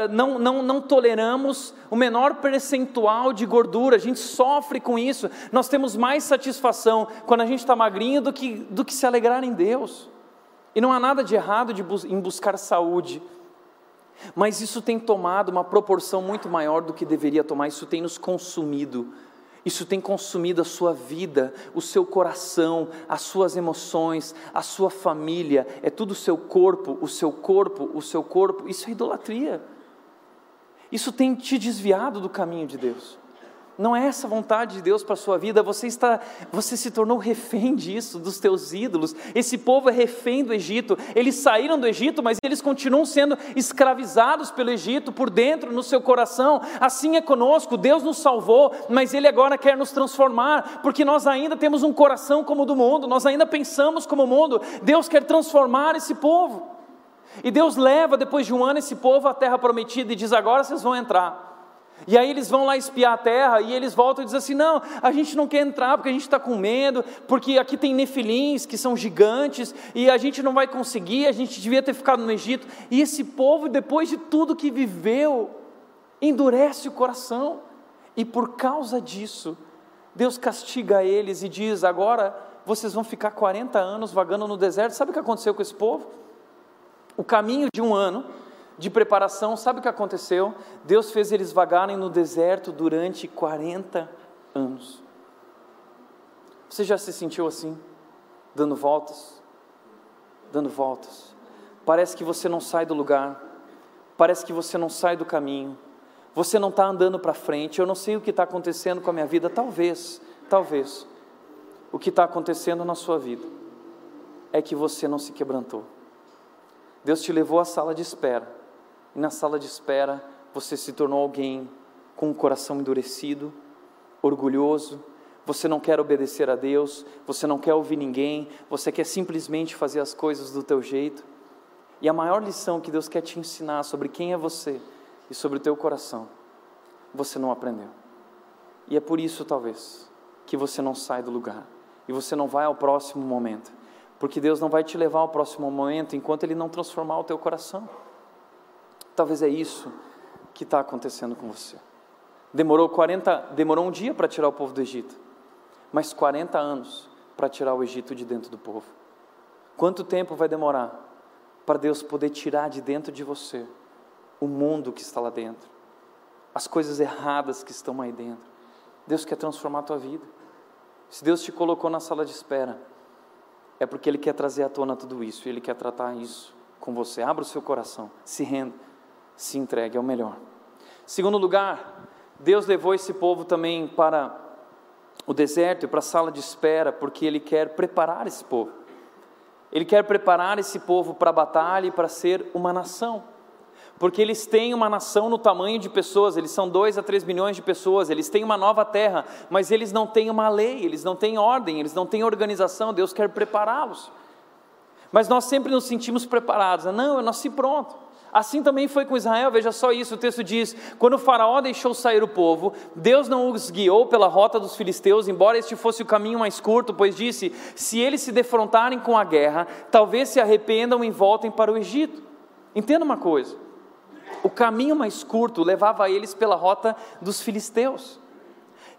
não, não, não toleramos o menor percentual de gordura, a gente sofre com isso. Nós temos mais satisfação quando a gente está magrinho do que, do que se alegrar em Deus. E não há nada de errado de, em buscar saúde. Mas isso tem tomado uma proporção muito maior do que deveria tomar, isso tem nos consumido. Isso tem consumido a sua vida, o seu coração, as suas emoções, a sua família, é tudo o seu corpo, o seu corpo, o seu corpo. Isso é idolatria. Isso tem te desviado do caminho de Deus. Não é essa vontade de Deus para a sua vida, você está, você se tornou refém disso, dos teus ídolos. Esse povo é refém do Egito. Eles saíram do Egito, mas eles continuam sendo escravizados pelo Egito por dentro, no seu coração. Assim é conosco. Deus nos salvou, mas ele agora quer nos transformar, porque nós ainda temos um coração como o do mundo, nós ainda pensamos como o mundo. Deus quer transformar esse povo. E Deus leva depois de um ano esse povo à terra prometida e diz: "Agora vocês vão entrar". E aí eles vão lá espiar a terra e eles voltam e dizem assim: não, a gente não quer entrar porque a gente está com medo, porque aqui tem nefilins que são gigantes e a gente não vai conseguir, a gente devia ter ficado no Egito. E esse povo, depois de tudo que viveu, endurece o coração, e por causa disso, Deus castiga eles e diz: agora vocês vão ficar 40 anos vagando no deserto. Sabe o que aconteceu com esse povo? O caminho de um ano de preparação, sabe o que aconteceu? Deus fez eles vagarem no deserto durante 40 anos. Você já se sentiu assim? Dando voltas? Dando voltas. Parece que você não sai do lugar, parece que você não sai do caminho, você não está andando para frente. Eu não sei o que está acontecendo com a minha vida, talvez, talvez. O que está acontecendo na sua vida é que você não se quebrantou. Deus te levou à sala de espera e na sala de espera você se tornou alguém com o um coração endurecido, orgulhoso, você não quer obedecer a Deus, você não quer ouvir ninguém, você quer simplesmente fazer as coisas do teu jeito. E a maior lição que Deus quer te ensinar sobre quem é você e sobre o teu coração, você não aprendeu. E é por isso, talvez, que você não sai do lugar e você não vai ao próximo momento, porque Deus não vai te levar ao próximo momento enquanto Ele não transformar o teu coração. Talvez é isso que está acontecendo com você. Demorou 40, demorou um dia para tirar o povo do Egito, mas 40 anos para tirar o Egito de dentro do povo. Quanto tempo vai demorar para Deus poder tirar de dentro de você o mundo que está lá dentro, as coisas erradas que estão aí dentro? Deus quer transformar a tua vida. Se Deus te colocou na sala de espera, é porque Ele quer trazer à tona tudo isso, Ele quer tratar isso com você. Abra o seu coração, se renda se entregue ao melhor. Segundo lugar, Deus levou esse povo também para o deserto e para a sala de espera, porque Ele quer preparar esse povo. Ele quer preparar esse povo para a batalha e para ser uma nação. Porque eles têm uma nação no tamanho de pessoas, eles são 2 a 3 milhões de pessoas, eles têm uma nova terra, mas eles não têm uma lei, eles não têm ordem, eles não têm organização, Deus quer prepará-los. Mas nós sempre nos sentimos preparados, não, eu nasci pronto. Assim também foi com Israel, veja só isso, o texto diz: quando o Faraó deixou sair o povo, Deus não os guiou pela rota dos filisteus, embora este fosse o caminho mais curto, pois disse: se eles se defrontarem com a guerra, talvez se arrependam e voltem para o Egito. Entenda uma coisa: o caminho mais curto levava eles pela rota dos filisteus,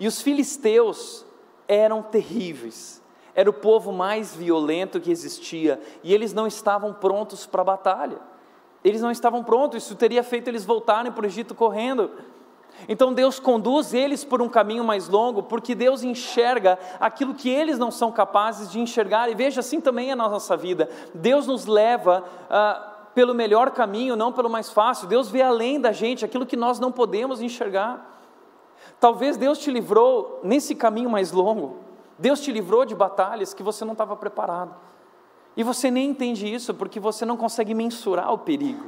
e os filisteus eram terríveis. Era o povo mais violento que existia e eles não estavam prontos para a batalha. Eles não estavam prontos, isso teria feito eles voltarem para o Egito correndo. Então Deus conduz eles por um caminho mais longo, porque Deus enxerga aquilo que eles não são capazes de enxergar, e veja, assim também é nossa vida. Deus nos leva ah, pelo melhor caminho, não pelo mais fácil. Deus vê além da gente aquilo que nós não podemos enxergar. Talvez Deus te livrou nesse caminho mais longo, Deus te livrou de batalhas que você não estava preparado. E você nem entende isso porque você não consegue mensurar o perigo.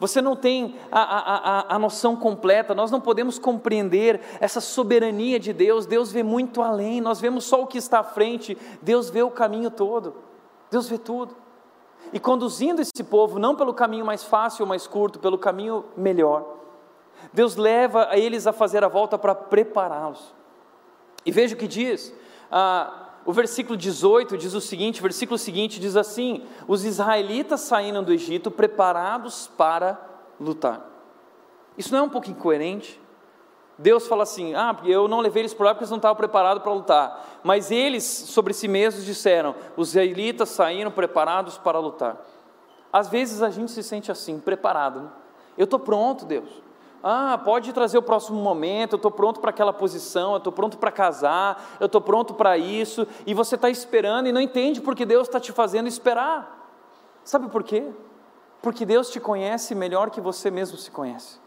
Você não tem a, a, a, a, noção completa, nós não podemos compreender essa soberania de Deus. Deus vê muito além, nós vemos só o que está à frente, Deus vê o caminho todo, Deus vê tudo. E conduzindo esse povo, não pelo caminho mais fácil ou mais curto, pelo caminho melhor, Deus leva eles a fazer a volta para prepará-los. E veja o que diz: ah, o versículo 18 diz o seguinte: o versículo seguinte diz assim: os israelitas saíram do Egito preparados para lutar. Isso não é um pouco incoerente? Deus fala assim: ah, eu não levei eles por lá porque eles não estavam preparados para lutar. Mas eles, sobre si mesmos, disseram: os israelitas saíram preparados para lutar. Às vezes a gente se sente assim, preparado. Né? Eu estou pronto, Deus. Ah, pode trazer o próximo momento, eu estou pronto para aquela posição, eu estou pronto para casar, eu estou pronto para isso, e você está esperando e não entende porque Deus está te fazendo esperar. Sabe por quê? Porque Deus te conhece melhor que você mesmo se conhece,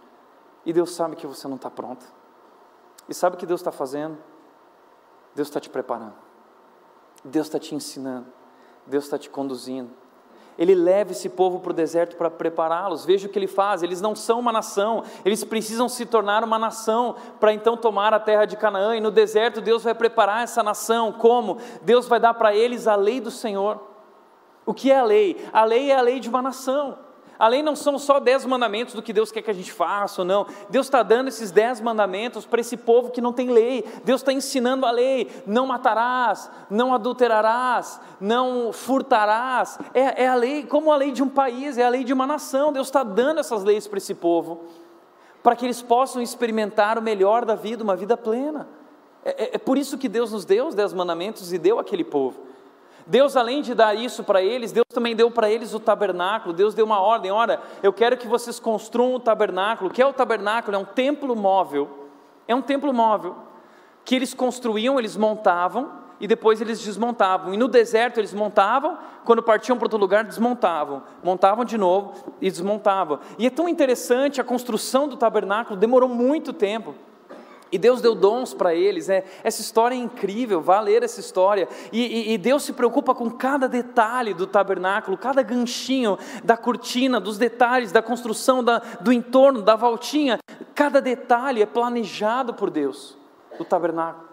e Deus sabe que você não está pronto. E sabe o que Deus está fazendo? Deus está te preparando, Deus está te ensinando, Deus está te conduzindo ele leva esse povo para o deserto para prepará-los. Veja o que ele faz: eles não são uma nação, eles precisam se tornar uma nação para então tomar a terra de Canaã. E no deserto, Deus vai preparar essa nação. Como? Deus vai dar para eles a lei do Senhor. O que é a lei? A lei é a lei de uma nação. A lei não são só dez mandamentos do que Deus quer que a gente faça ou não. Deus está dando esses dez mandamentos para esse povo que não tem lei. Deus está ensinando a lei: não matarás, não adulterarás, não furtarás. É, é, a lei, como a lei de um país, é a lei de uma nação. Deus está dando essas leis para esse povo, para que eles possam experimentar o melhor da vida, uma vida plena. É, é, é por isso que Deus nos deu os dez mandamentos e deu aquele povo. Deus, além de dar isso para eles, Deus também deu para eles o tabernáculo. Deus deu uma ordem: olha, eu quero que vocês construam o tabernáculo. O que é o tabernáculo? É um templo móvel. É um templo móvel que eles construíam, eles montavam e depois eles desmontavam. E no deserto eles montavam, quando partiam para outro lugar, desmontavam. Montavam de novo e desmontavam. E é tão interessante a construção do tabernáculo, demorou muito tempo. E Deus deu dons para eles, é, essa história é incrível, vá ler essa história. E, e, e, Deus se preocupa com cada detalhe do tabernáculo, cada ganchinho da cortina, dos detalhes da construção da, do entorno, da voltinha. Cada detalhe é planejado por Deus, do tabernáculo.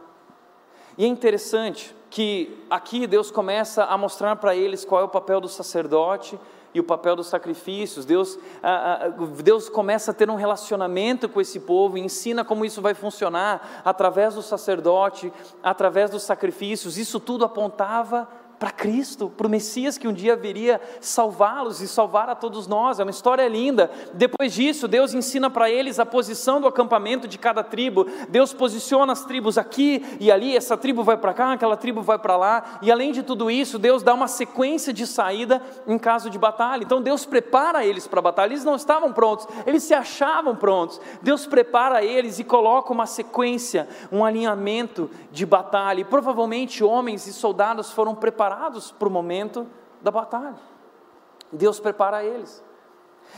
E é interessante que aqui Deus começa a mostrar para eles qual é o papel do sacerdote, e o papel dos sacrifícios. Deus, Deus começa a ter um relacionamento com esse povo, ensina como isso vai funcionar através do sacerdote, através dos sacrifícios. Isso tudo apontava para Cristo, para o Messias que um dia viria salvá-los e salvar a todos nós. É uma história linda. Depois disso, Deus ensina para eles a posição do acampamento de cada tribo. Deus posiciona as tribos aqui e ali, essa tribo vai para cá, aquela tribo vai para lá. E além de tudo isso, Deus dá uma sequência de saída em caso de batalha. Então Deus prepara eles para a batalha. Eles não estavam prontos, eles se achavam prontos. Deus prepara eles e coloca uma sequência, um alinhamento de batalha. E provavelmente homens e soldados foram preparados preparados para o momento da batalha. Deus prepara eles.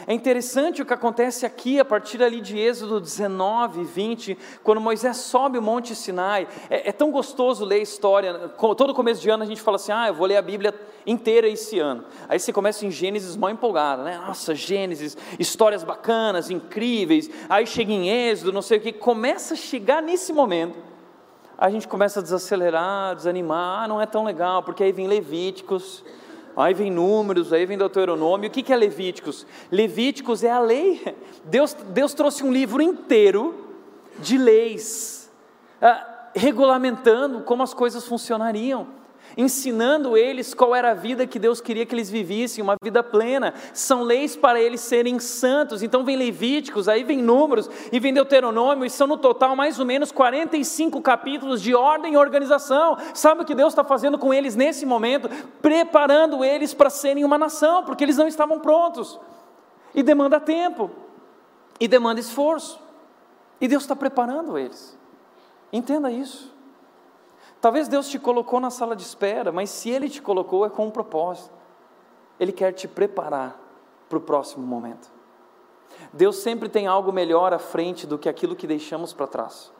É interessante o que acontece aqui a partir ali de Êxodo 19, 20, quando Moisés sobe o Monte Sinai. É, é, tão gostoso ler a história. Todo começo de ano a gente fala assim: ah, eu vou ler a Bíblia inteira esse ano. Aí você começa em Gênesis mó empolgado, né? Nossa, Gênesis, histórias bacanas, incríveis. Aí chega em Êxodo, não sei o que. Começa a chegar nesse momento a gente começa a desacelerar, desanimar, ah, não é tão legal, porque aí vem Levíticos, aí vem Números, aí vem Deuteronômio. O que é Levíticos? Levíticos é a lei. Deus, Deus trouxe um livro inteiro de leis, ah, regulamentando como as coisas funcionariam ensinando eles qual era a vida que Deus queria que eles vivissem, uma vida plena. São leis para eles serem santos. Então vem Levíticos, aí vem Números e vem Deuteronômio, e são no total mais ou menos 45 capítulos de ordem e organização. Sabe o que Deus está fazendo com eles nesse momento? Preparando eles para serem uma nação, porque eles não estavam prontos. E demanda tempo, e demanda esforço. E Deus está preparando eles. Entenda isso. Talvez Deus te colocou na sala de espera, mas se Ele te colocou é com um propósito. Ele quer te preparar para o próximo momento. Deus sempre tem algo melhor à frente do que aquilo que deixamos para trás.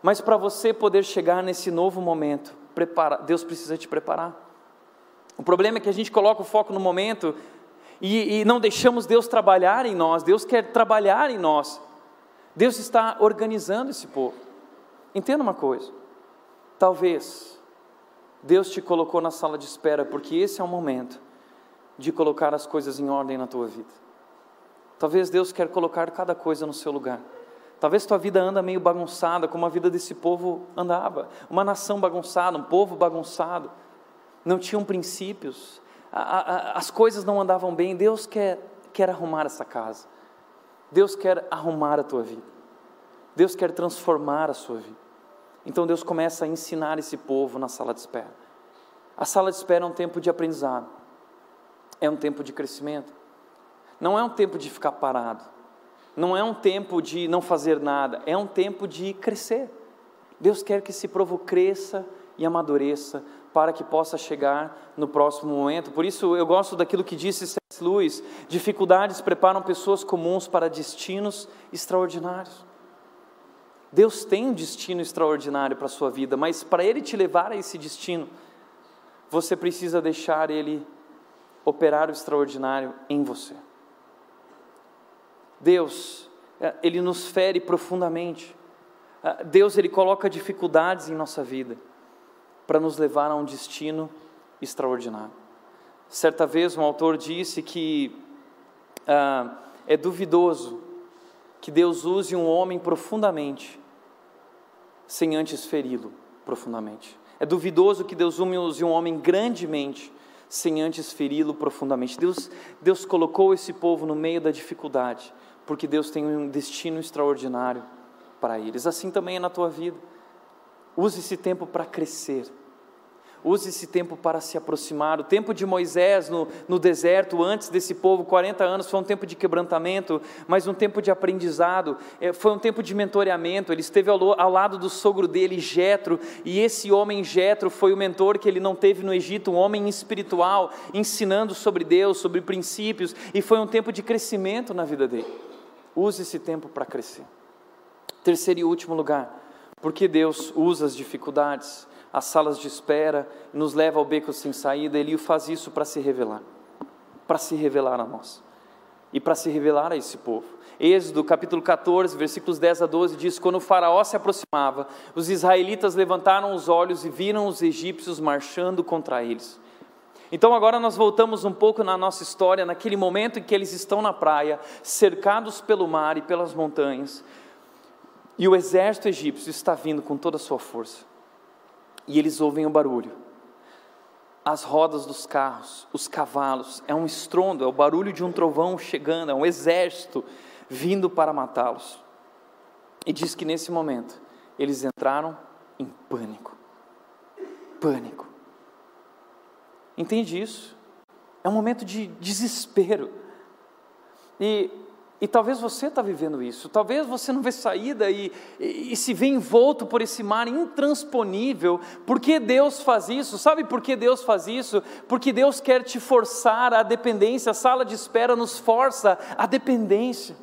Mas para você poder chegar nesse novo momento, prepara, Deus precisa te preparar. O problema é que a gente coloca o foco no momento e, e não deixamos Deus trabalhar em nós. Deus quer trabalhar em nós. Deus está organizando esse povo. Entenda uma coisa. Talvez Deus te colocou na sala de espera porque esse é o momento de colocar as coisas em ordem na tua vida. Talvez Deus quer colocar cada coisa no seu lugar. Talvez tua vida anda meio bagunçada, como a vida desse povo andava. Uma nação bagunçada, um povo bagunçado. Não tinham princípios. A, a, as coisas não andavam bem. Deus quer, quer arrumar essa casa. Deus quer arrumar a tua vida. Deus quer transformar a sua vida. Então Deus começa a ensinar esse povo na sala de espera. A sala de espera é um tempo de aprendizado. É um tempo de crescimento. Não é um tempo de ficar parado não é um tempo de não fazer nada, é um tempo de crescer. Deus quer que esse povo cresça e amadureça para que possa chegar no próximo momento. Por isso eu gosto daquilo que disse C.S. Lewis: dificuldades preparam pessoas comuns para destinos extraordinários. Deus tem um destino extraordinário para a sua vida, mas para Ele te levar a esse destino, você precisa deixar Ele operar o extraordinário em você. Deus, eh, Ele nos fere profundamente. Ah, Deus, Ele coloca dificuldades em nossa vida para nos levar a um destino extraordinário. Certa vez um autor disse que ah, é duvidoso que Deus use um homem profundamente sem antes feri-lo profundamente. É duvidoso que Deus use um homem grandemente sem antes feri-lo profundamente. Deus, Deus colocou esse povo no meio da dificuldade porque Deus tem um destino extraordinário para eles. Assim também é na tua vida. Use esse tempo para crescer. Use esse tempo para se aproximar. O tempo de Moisés no, no deserto, antes desse povo, 40 anos, foi um tempo de quebrantamento, mas um tempo de aprendizado, é, foi um tempo de mentoreamento. Ele esteve ao, ao lado do sogro dele, Jetro, e esse homem Jetro foi o mentor que ele não teve no Egito, um homem espiritual, ensinando sobre Deus, sobre princípios, e foi um tempo de crescimento na vida dele. Use esse tempo para crescer. Terceiro e último lugar, porque Deus usa as dificuldades, as salas de espera, nos leva ao beco sem saída, Ele faz isso para se revelar, para se revelar a nós e para se revelar a esse povo. Êxodo capítulo 14, versículos 10 a 12 diz: Quando o Faraó se aproximava, os israelitas levantaram os olhos e viram os egípcios marchando contra eles. Então agora nós voltamos um pouco na nossa história, naquele momento em que eles estão na praia, cercados pelo mar e pelas montanhas, e o exército egípcio está vindo com toda a sua força. E eles ouvem o barulho. As rodas dos carros, os cavalos, é um estrondo, é o barulho de um trovão chegando, é um exército vindo para matá-los. E diz que nesse momento eles entraram em pânico. Pânico. Entende isso? É um momento de desespero. E, e talvez você está vivendo isso, talvez você não vê saída e, e, e, se vê envolto por esse mar intransponível. Por que Deus faz isso? Sabe por que Deus faz isso? Porque Deus quer te forçar à dependência, a sala de espera nos força à dependência.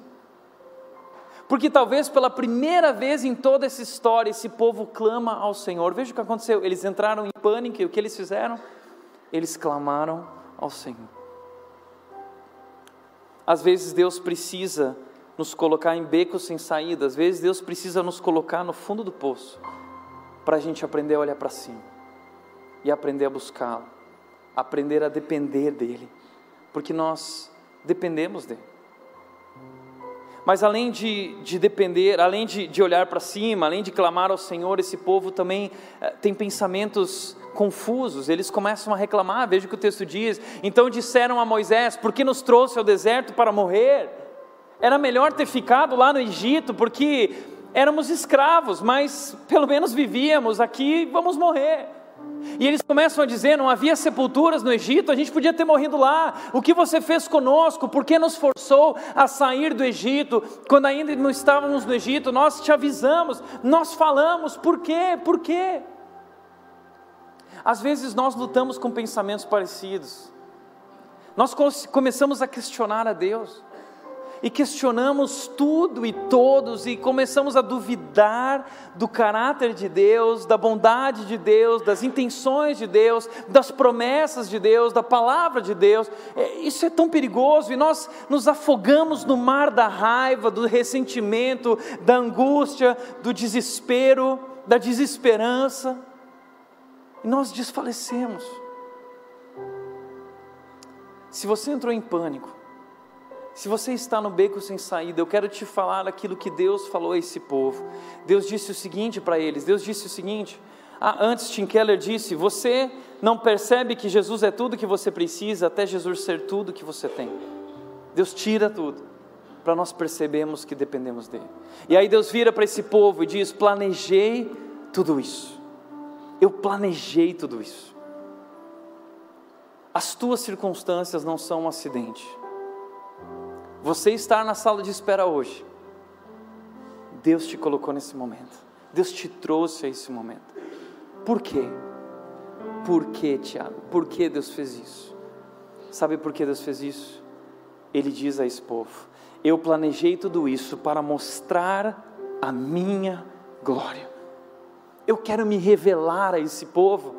Porque talvez pela primeira vez em toda essa história esse povo clama ao Senhor. Veja o que aconteceu: eles entraram em pânico e o que eles fizeram? eles clamaram ao Senhor. Às vezes Deus precisa nos colocar em becos sem saída, às vezes Deus precisa nos colocar no fundo do poço, para a gente aprender a olhar para cima e aprender a buscá-lo, aprender a depender dEle, porque nós dependemos dEle. Mas além de, de depender, além de, de olhar para cima, além de clamar ao Senhor, esse povo também eh, tem pensamentos confusos, eles começam a reclamar, veja o que o texto diz. Então disseram a Moisés: Por que nos trouxe ao deserto para morrer? Era melhor ter ficado lá no Egito, porque éramos escravos, mas pelo menos vivíamos aqui, vamos morrer. E eles começam a dizer: não havia sepulturas no Egito, a gente podia ter morrido lá. O que você fez conosco? Por que nos forçou a sair do Egito? Quando ainda não estávamos no Egito, nós te avisamos, nós falamos, por quê? Por quê? Às vezes nós lutamos com pensamentos parecidos. Nós começamos a questionar a Deus. E questionamos tudo e todos e começamos a duvidar do caráter de Deus, da bondade de Deus, das intenções de Deus, das promessas de Deus, da palavra de Deus. É, isso é tão perigoso e nós nos afogamos no mar da raiva, do ressentimento, da angústia, do desespero, da desesperança e nós desfalecemos. Se você entrou em pânico, Se você está no beco sem saída, eu quero te falar aquilo que Deus falou a esse povo. Deus disse o seguinte para eles: Deus disse o seguinte. Ah, antes, Tim Keller disse: Você não percebe que Jesus é tudo que você precisa, até Jesus ser tudo que você tem. Deus tira tudo, para nós percebermos que dependemos dEle. E aí Deus vira para esse povo e diz: Planejei tudo isso. Eu planejei tudo isso. As tuas circunstâncias não são um acidente. Você estar na sala de espera hoje, Deus te colocou nesse momento, Deus te trouxe a esse momento. Por quê? Por quê, Tiago? Por que Deus fez isso? Sabe por que Deus fez isso? Ele diz a esse povo: Eu planejei tudo isso para mostrar a minha glória. Eu quero me revelar a esse povo.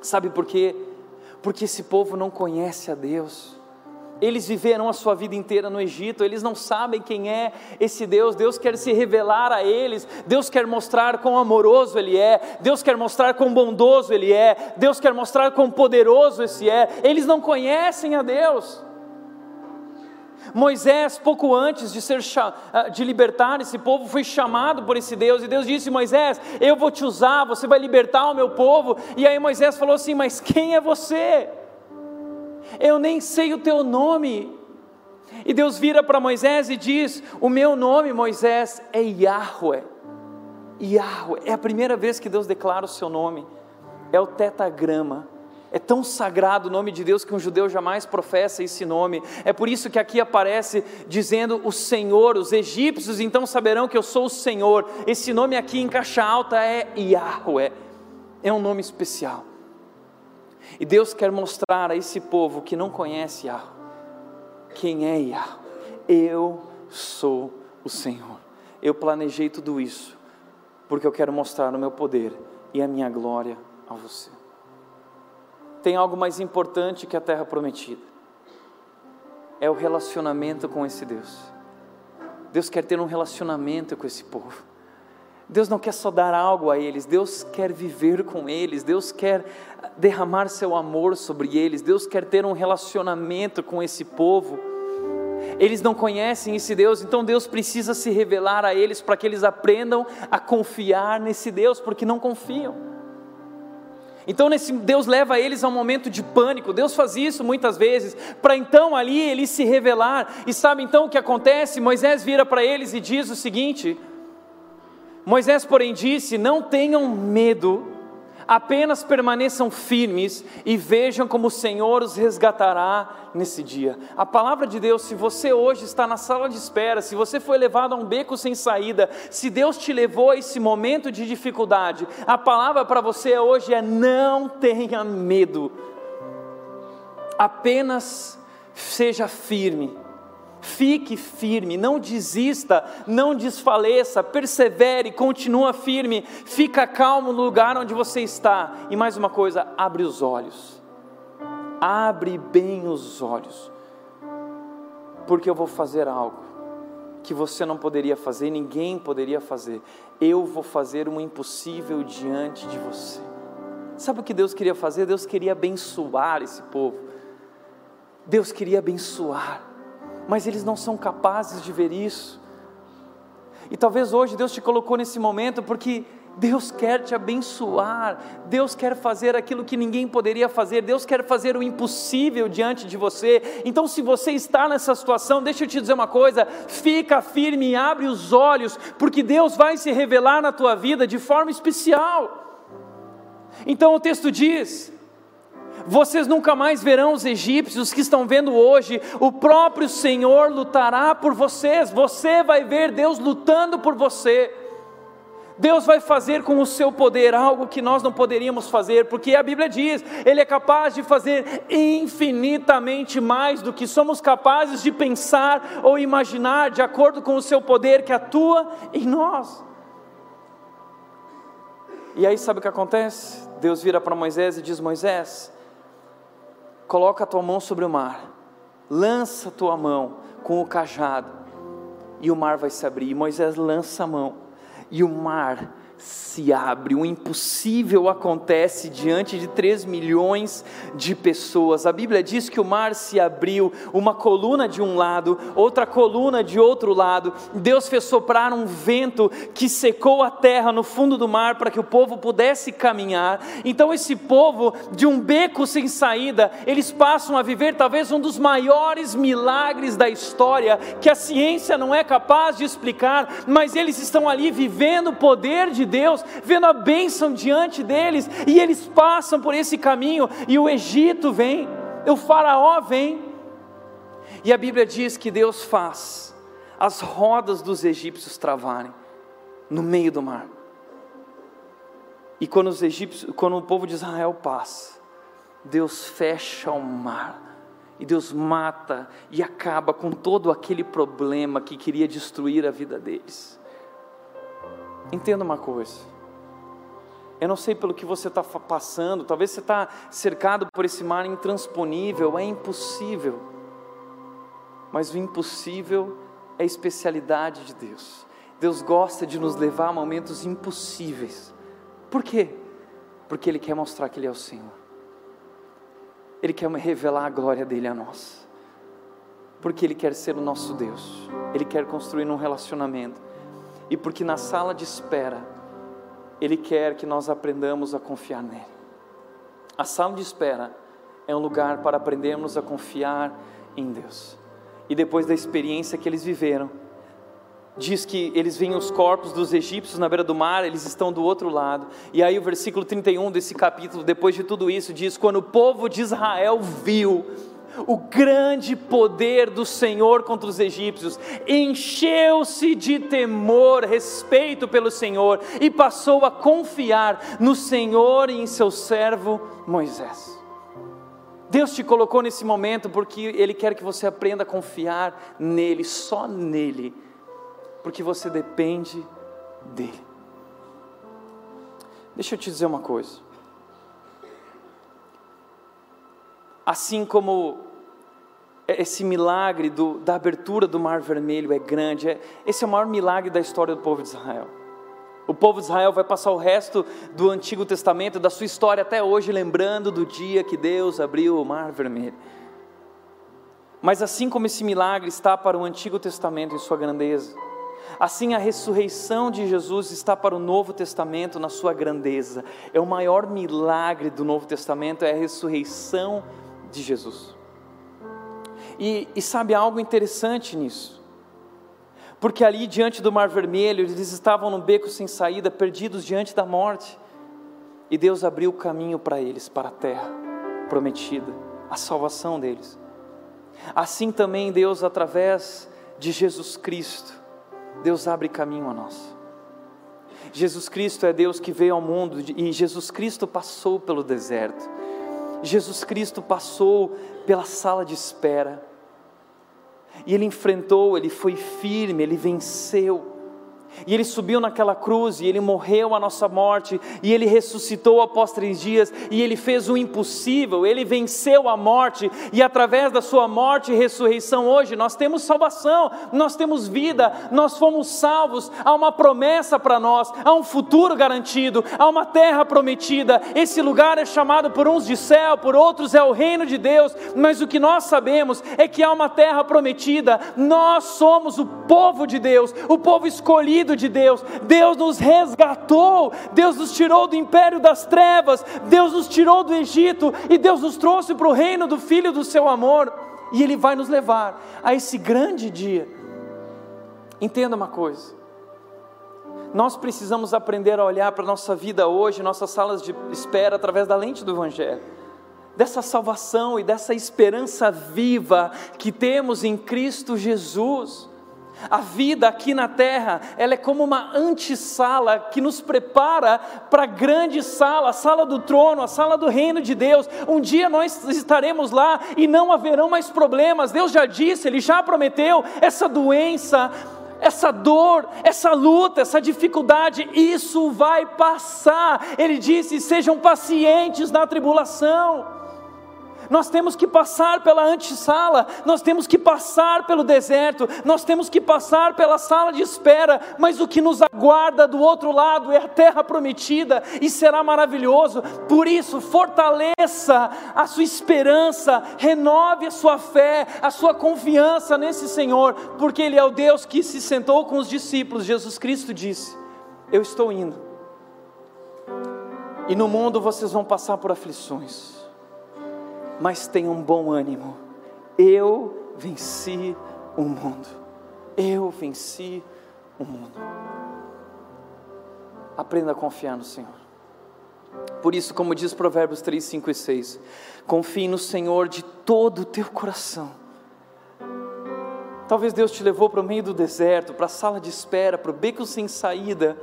Sabe por quê? Porque esse povo não conhece a Deus. Eles viveram a sua vida inteira no Egito, eles não sabem quem é esse Deus. Deus quer se revelar a eles, Deus quer mostrar quão amoroso Ele é, Deus quer mostrar quão bondoso Ele é, Deus quer mostrar quão poderoso esse é. Eles não conhecem a Deus. Moisés, pouco antes de ser ah, de libertar esse povo, foi chamado por esse Deus, e Deus disse: Moisés, eu vou te usar, você vai libertar o meu povo. E aí Moisés falou assim: Mas quem é você? Eu nem sei o teu nome. E Deus vira para Moisés e diz: O meu nome, Moisés, é Yahweh. Yahweh, é a primeira vez que Deus declara o seu nome, é o tetagrama. É tão sagrado o nome de Deus que um judeu jamais professa esse nome. É por isso que aqui aparece dizendo o Senhor. Os egípcios então saberão que eu sou o Senhor. Esse nome aqui em caixa alta é Yahweh. É um nome especial. E Deus quer mostrar a esse povo que não conhece Yahweh quem é Yahweh. Eu sou o Senhor. Eu planejei tudo isso porque eu quero mostrar o meu poder e a minha glória a você tem algo mais importante que a terra prometida. É o relacionamento com esse Deus. Deus quer ter um relacionamento com esse povo. Deus não quer só dar algo a eles, Deus quer viver com eles, Deus quer derramar seu amor sobre eles, Deus quer ter um relacionamento com esse povo. Eles não conhecem esse Deus, então Deus precisa se revelar a eles para que eles aprendam a confiar nesse Deus, porque não confiam. Então nesse, Deus leva eles a um momento de pânico. Deus faz isso muitas vezes para então ali ele se revelar. E sabe então o que acontece? Moisés vira para eles e diz o seguinte: Moisés, porém, disse: Não tenham medo apenas permaneçam firmes e vejam como o Senhor os resgatará nesse dia. A palavra de Deus, se você hoje está na sala de espera, se você foi levado a um beco sem saída, se Deus te levou a esse momento de dificuldade, a palavra para você hoje é: não tenha medo, apenas seja firme Fique firme, não desista, não desfaleça, persevere, continua firme, fica calmo no lugar onde você está. E mais uma coisa, abre os olhos. Abre bem os olhos. Porque eu vou fazer algo que você não poderia fazer, ninguém poderia fazer. Eu vou fazer um impossível diante de você. Sabe o que Deus queria fazer? Deus queria abençoar esse povo. Deus queria abençoar mas eles não são capazes de ver isso. E talvez hoje Deus te colocou nesse momento porque Deus quer te abençoar, Deus quer fazer aquilo que ninguém poderia fazer, Deus quer fazer o impossível diante de você. Então, se você está nessa situação, deixa eu te dizer uma coisa: fica firme e abre os olhos, porque Deus vai se revelar na tua vida de forma especial. Então, o texto diz: vocês nunca mais verão os egípcios que estão vendo hoje, o próprio Senhor lutará por vocês, você vai ver Deus lutando por você. Deus vai fazer com o seu poder algo que nós não poderíamos fazer, porque a Bíblia diz, Ele é capaz de fazer infinitamente mais do que somos capazes de pensar ou imaginar, de acordo com o seu poder que atua em nós. E aí sabe o que acontece? Deus vira para Moisés e diz: Moisés, coloca a tua mão sobre o mar, lança a tua mão com o cajado, e o mar vai se abrir. E Moisés lança a mão, e o mar se abre, o impossível acontece diante de 3 milhões de pessoas. A Bíblia diz que o mar se abriu, uma coluna de um lado, outra coluna de outro lado. Deus fez soprar um vento que secou a terra no fundo do mar para que o povo pudesse caminhar. Então, esse povo, de um beco sem saída, eles passam a viver talvez um dos maiores milagres da história, que a ciência não é capaz de explicar, mas eles estão ali vivendo o poder de Deus, vendo a bênção diante deles, e eles passam por esse caminho, e o Egito vem, o Faraó vem, e a Bíblia diz que Deus faz as rodas dos egípcios travarem no meio do mar. E quando os egípcios, quando o povo de Israel passa, Deus fecha o mar. E Deus mata e acaba com todo aquele problema que queria destruir a vida deles. Entenda uma coisa. Eu não sei pelo que você está passando, talvez você está cercado por esse mar intransponível, é impossível. Mas o impossível é especialidade de Deus. Deus gosta de nos levar a momentos impossíveis. Por quê? Porque Ele quer mostrar que Ele é o Senhor. Ele quer revelar a glória dele a nós. Porque Ele quer ser o nosso Deus. Ele quer construir um relacionamento e porque na sala de espera, Ele quer que nós aprendamos a confiar nele. A sala de espera é um lugar para aprendermos a confiar em Deus. E depois da experiência que eles viveram, diz que eles veem os corpos dos egípcios na beira do mar, eles estão do outro lado. E aí o versículo 31 desse capítulo, depois de tudo isso, diz: Quando o povo de Israel viu o grande poder do Senhor contra os egípcios, encheu-se de temor, respeito pelo Senhor e passou a confiar no Senhor e em seu servo Moisés. Deus te colocou nesse momento porque Ele quer que você aprenda a confiar nele, só nele, porque você depende dele. Deixa eu te dizer uma coisa. Assim como esse milagre do, da abertura do Mar Vermelho é grande, é, esse é o maior milagre da história do povo de Israel. O povo de Israel vai passar o resto do Antigo Testamento, da sua história até hoje, lembrando do dia que Deus abriu o Mar Vermelho. Mas assim como esse milagre está para o Antigo Testamento em sua grandeza, assim a ressurreição de Jesus está para o Novo Testamento na sua grandeza. É o maior milagre do Novo Testamento, é a ressurreição de Jesus. E, e sabe algo interessante nisso? Porque ali diante do Mar Vermelho, eles estavam num beco sem saída, perdidos diante da morte. E Deus abriu o caminho para eles, para a terra prometida, a salvação deles. Assim também Deus, através de Jesus Cristo, Deus abre caminho a nós. Jesus Cristo é Deus que veio ao mundo e Jesus Cristo passou pelo deserto. Jesus Cristo passou pela sala de espera, e ele enfrentou, ele foi firme, ele venceu. E ele subiu naquela cruz, e ele morreu a nossa morte, e ele ressuscitou após três dias, e ele fez o impossível, ele venceu a morte, e através da sua morte e ressurreição hoje, nós temos salvação, nós temos vida, nós fomos salvos, há uma promessa para nós, há um futuro garantido, há uma terra prometida. Esse lugar é chamado por uns de céu, por outros é o reino de Deus, mas o que nós sabemos é que há uma terra prometida, nós somos o povo de Deus, o povo escolhido de Deus. Deus nos resgatou, Deus nos tirou do império das trevas, Deus nos tirou do Egito e Deus nos trouxe para o reino do Filho do seu amor. E Ele vai nos levar a esse grande dia. Entenda uma coisa. Nós precisamos aprender a olhar para a nossa vida hoje, nossas salas de espera, através da lente do Evangelho dessa salvação e dessa esperança viva que temos em Cristo Jesus. A vida aqui na terra, ela é como uma antessala que nos prepara para a grande sala, a sala do trono, a sala do reino de Deus. Um dia nós estaremos lá e não haverão mais problemas. Deus já disse, Ele já prometeu essa doença, essa dor, essa luta, essa dificuldade, isso vai passar. Ele disse: sejam pacientes na tribulação. Nós temos que passar pela antessala, nós temos que passar pelo deserto, nós temos que passar pela sala de espera, mas o que nos aguarda do outro lado é a terra prometida e será maravilhoso. Por isso, fortaleça a sua esperança, renove a sua fé, a sua confiança nesse Senhor, porque Ele é o Deus que se sentou com os discípulos. Jesus Cristo disse: Eu estou indo, e no mundo vocês vão passar por aflições, mas tenham bom ânimo, eu venci o mundo, eu venci o mundo. Aprenda a confiar no Senhor. Por isso, como diz Provérbios 3, 5 e 6, confie no Senhor de todo o teu coração. Talvez Deus te levou para o meio do deserto, para a sala de espera, para o beco sem saída.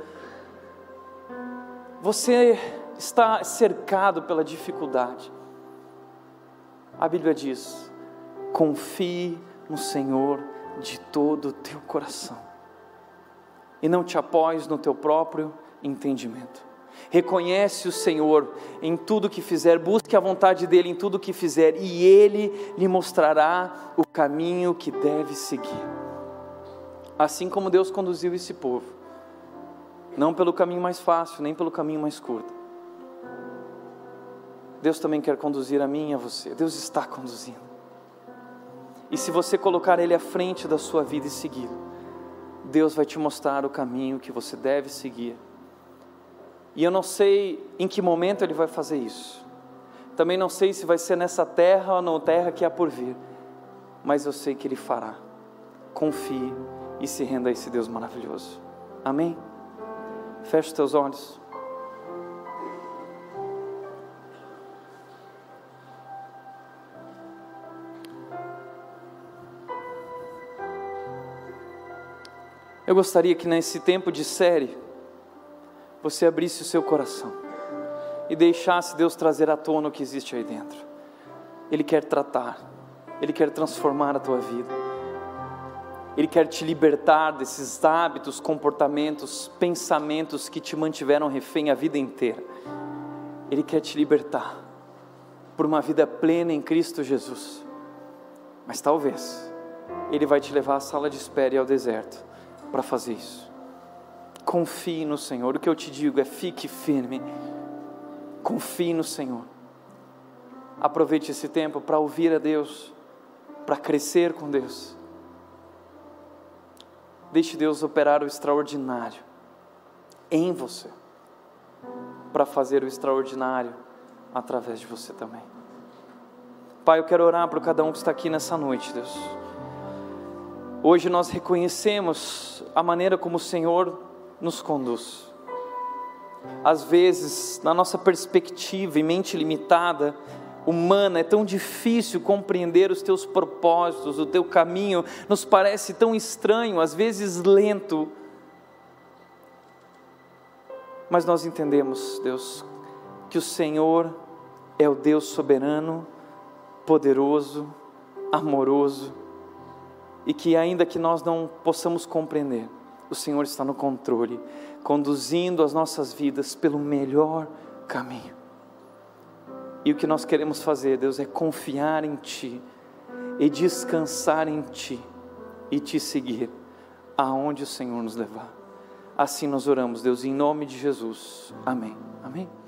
Você está cercado pela dificuldade. A Bíblia diz: confie no Senhor de todo o teu coração, e não te apoies no teu próprio entendimento. Reconhece o Senhor em tudo que fizer, busque a vontade dEle em tudo que fizer, e Ele lhe mostrará o caminho que deve seguir. Assim como Deus conduziu esse povo, não pelo caminho mais fácil, nem pelo caminho mais curto. Deus também quer conduzir a mim e a você. Deus está conduzindo. E se você colocar Ele à frente da sua vida e segui-lo, Deus vai te mostrar o caminho que você deve seguir e eu não sei em que momento Ele vai fazer isso. Também não sei se vai ser nessa terra ou na terra que há por vir. Mas eu sei que Ele fará. Confie e se renda a esse Deus maravilhoso. Amém? Feche os teus olhos. Eu gostaria que nesse tempo de série, você abrisse o seu coração e deixasse Deus trazer à tona o que existe aí dentro. Ele quer tratar, Ele quer transformar a tua vida, Ele quer te libertar desses hábitos, comportamentos, pensamentos que te mantiveram refém a vida inteira. Ele quer te libertar por uma vida plena em Cristo Jesus. Mas talvez Ele vai te levar à sala de espera e ao deserto para fazer isso. Confie no Senhor. O que eu te digo é: fique firme. Confie no Senhor. Aproveite esse tempo para ouvir a Deus, para crescer com Deus. Deixe Deus operar o extraordinário em você, para fazer o extraordinário através de você também. Pai, eu quero orar para cada um que está aqui nessa noite, Deus. Hoje nós reconhecemos a maneira como o Senhor nos conduz. Às vezes, na nossa perspectiva e mente limitada, humana, é tão difícil compreender os teus propósitos, o teu caminho nos parece tão estranho, às vezes lento. Mas nós entendemos, Deus, que o Senhor é o Deus soberano, poderoso, amoroso, e que ainda que nós não possamos compreender, o Senhor está no controle, conduzindo as nossas vidas pelo melhor caminho. E o que nós queremos fazer, Deus, é confiar em Ti e descansar em Ti e Te seguir aonde o Senhor nos levar. Assim nós oramos, Deus, em nome de Jesus. Amém. Amém.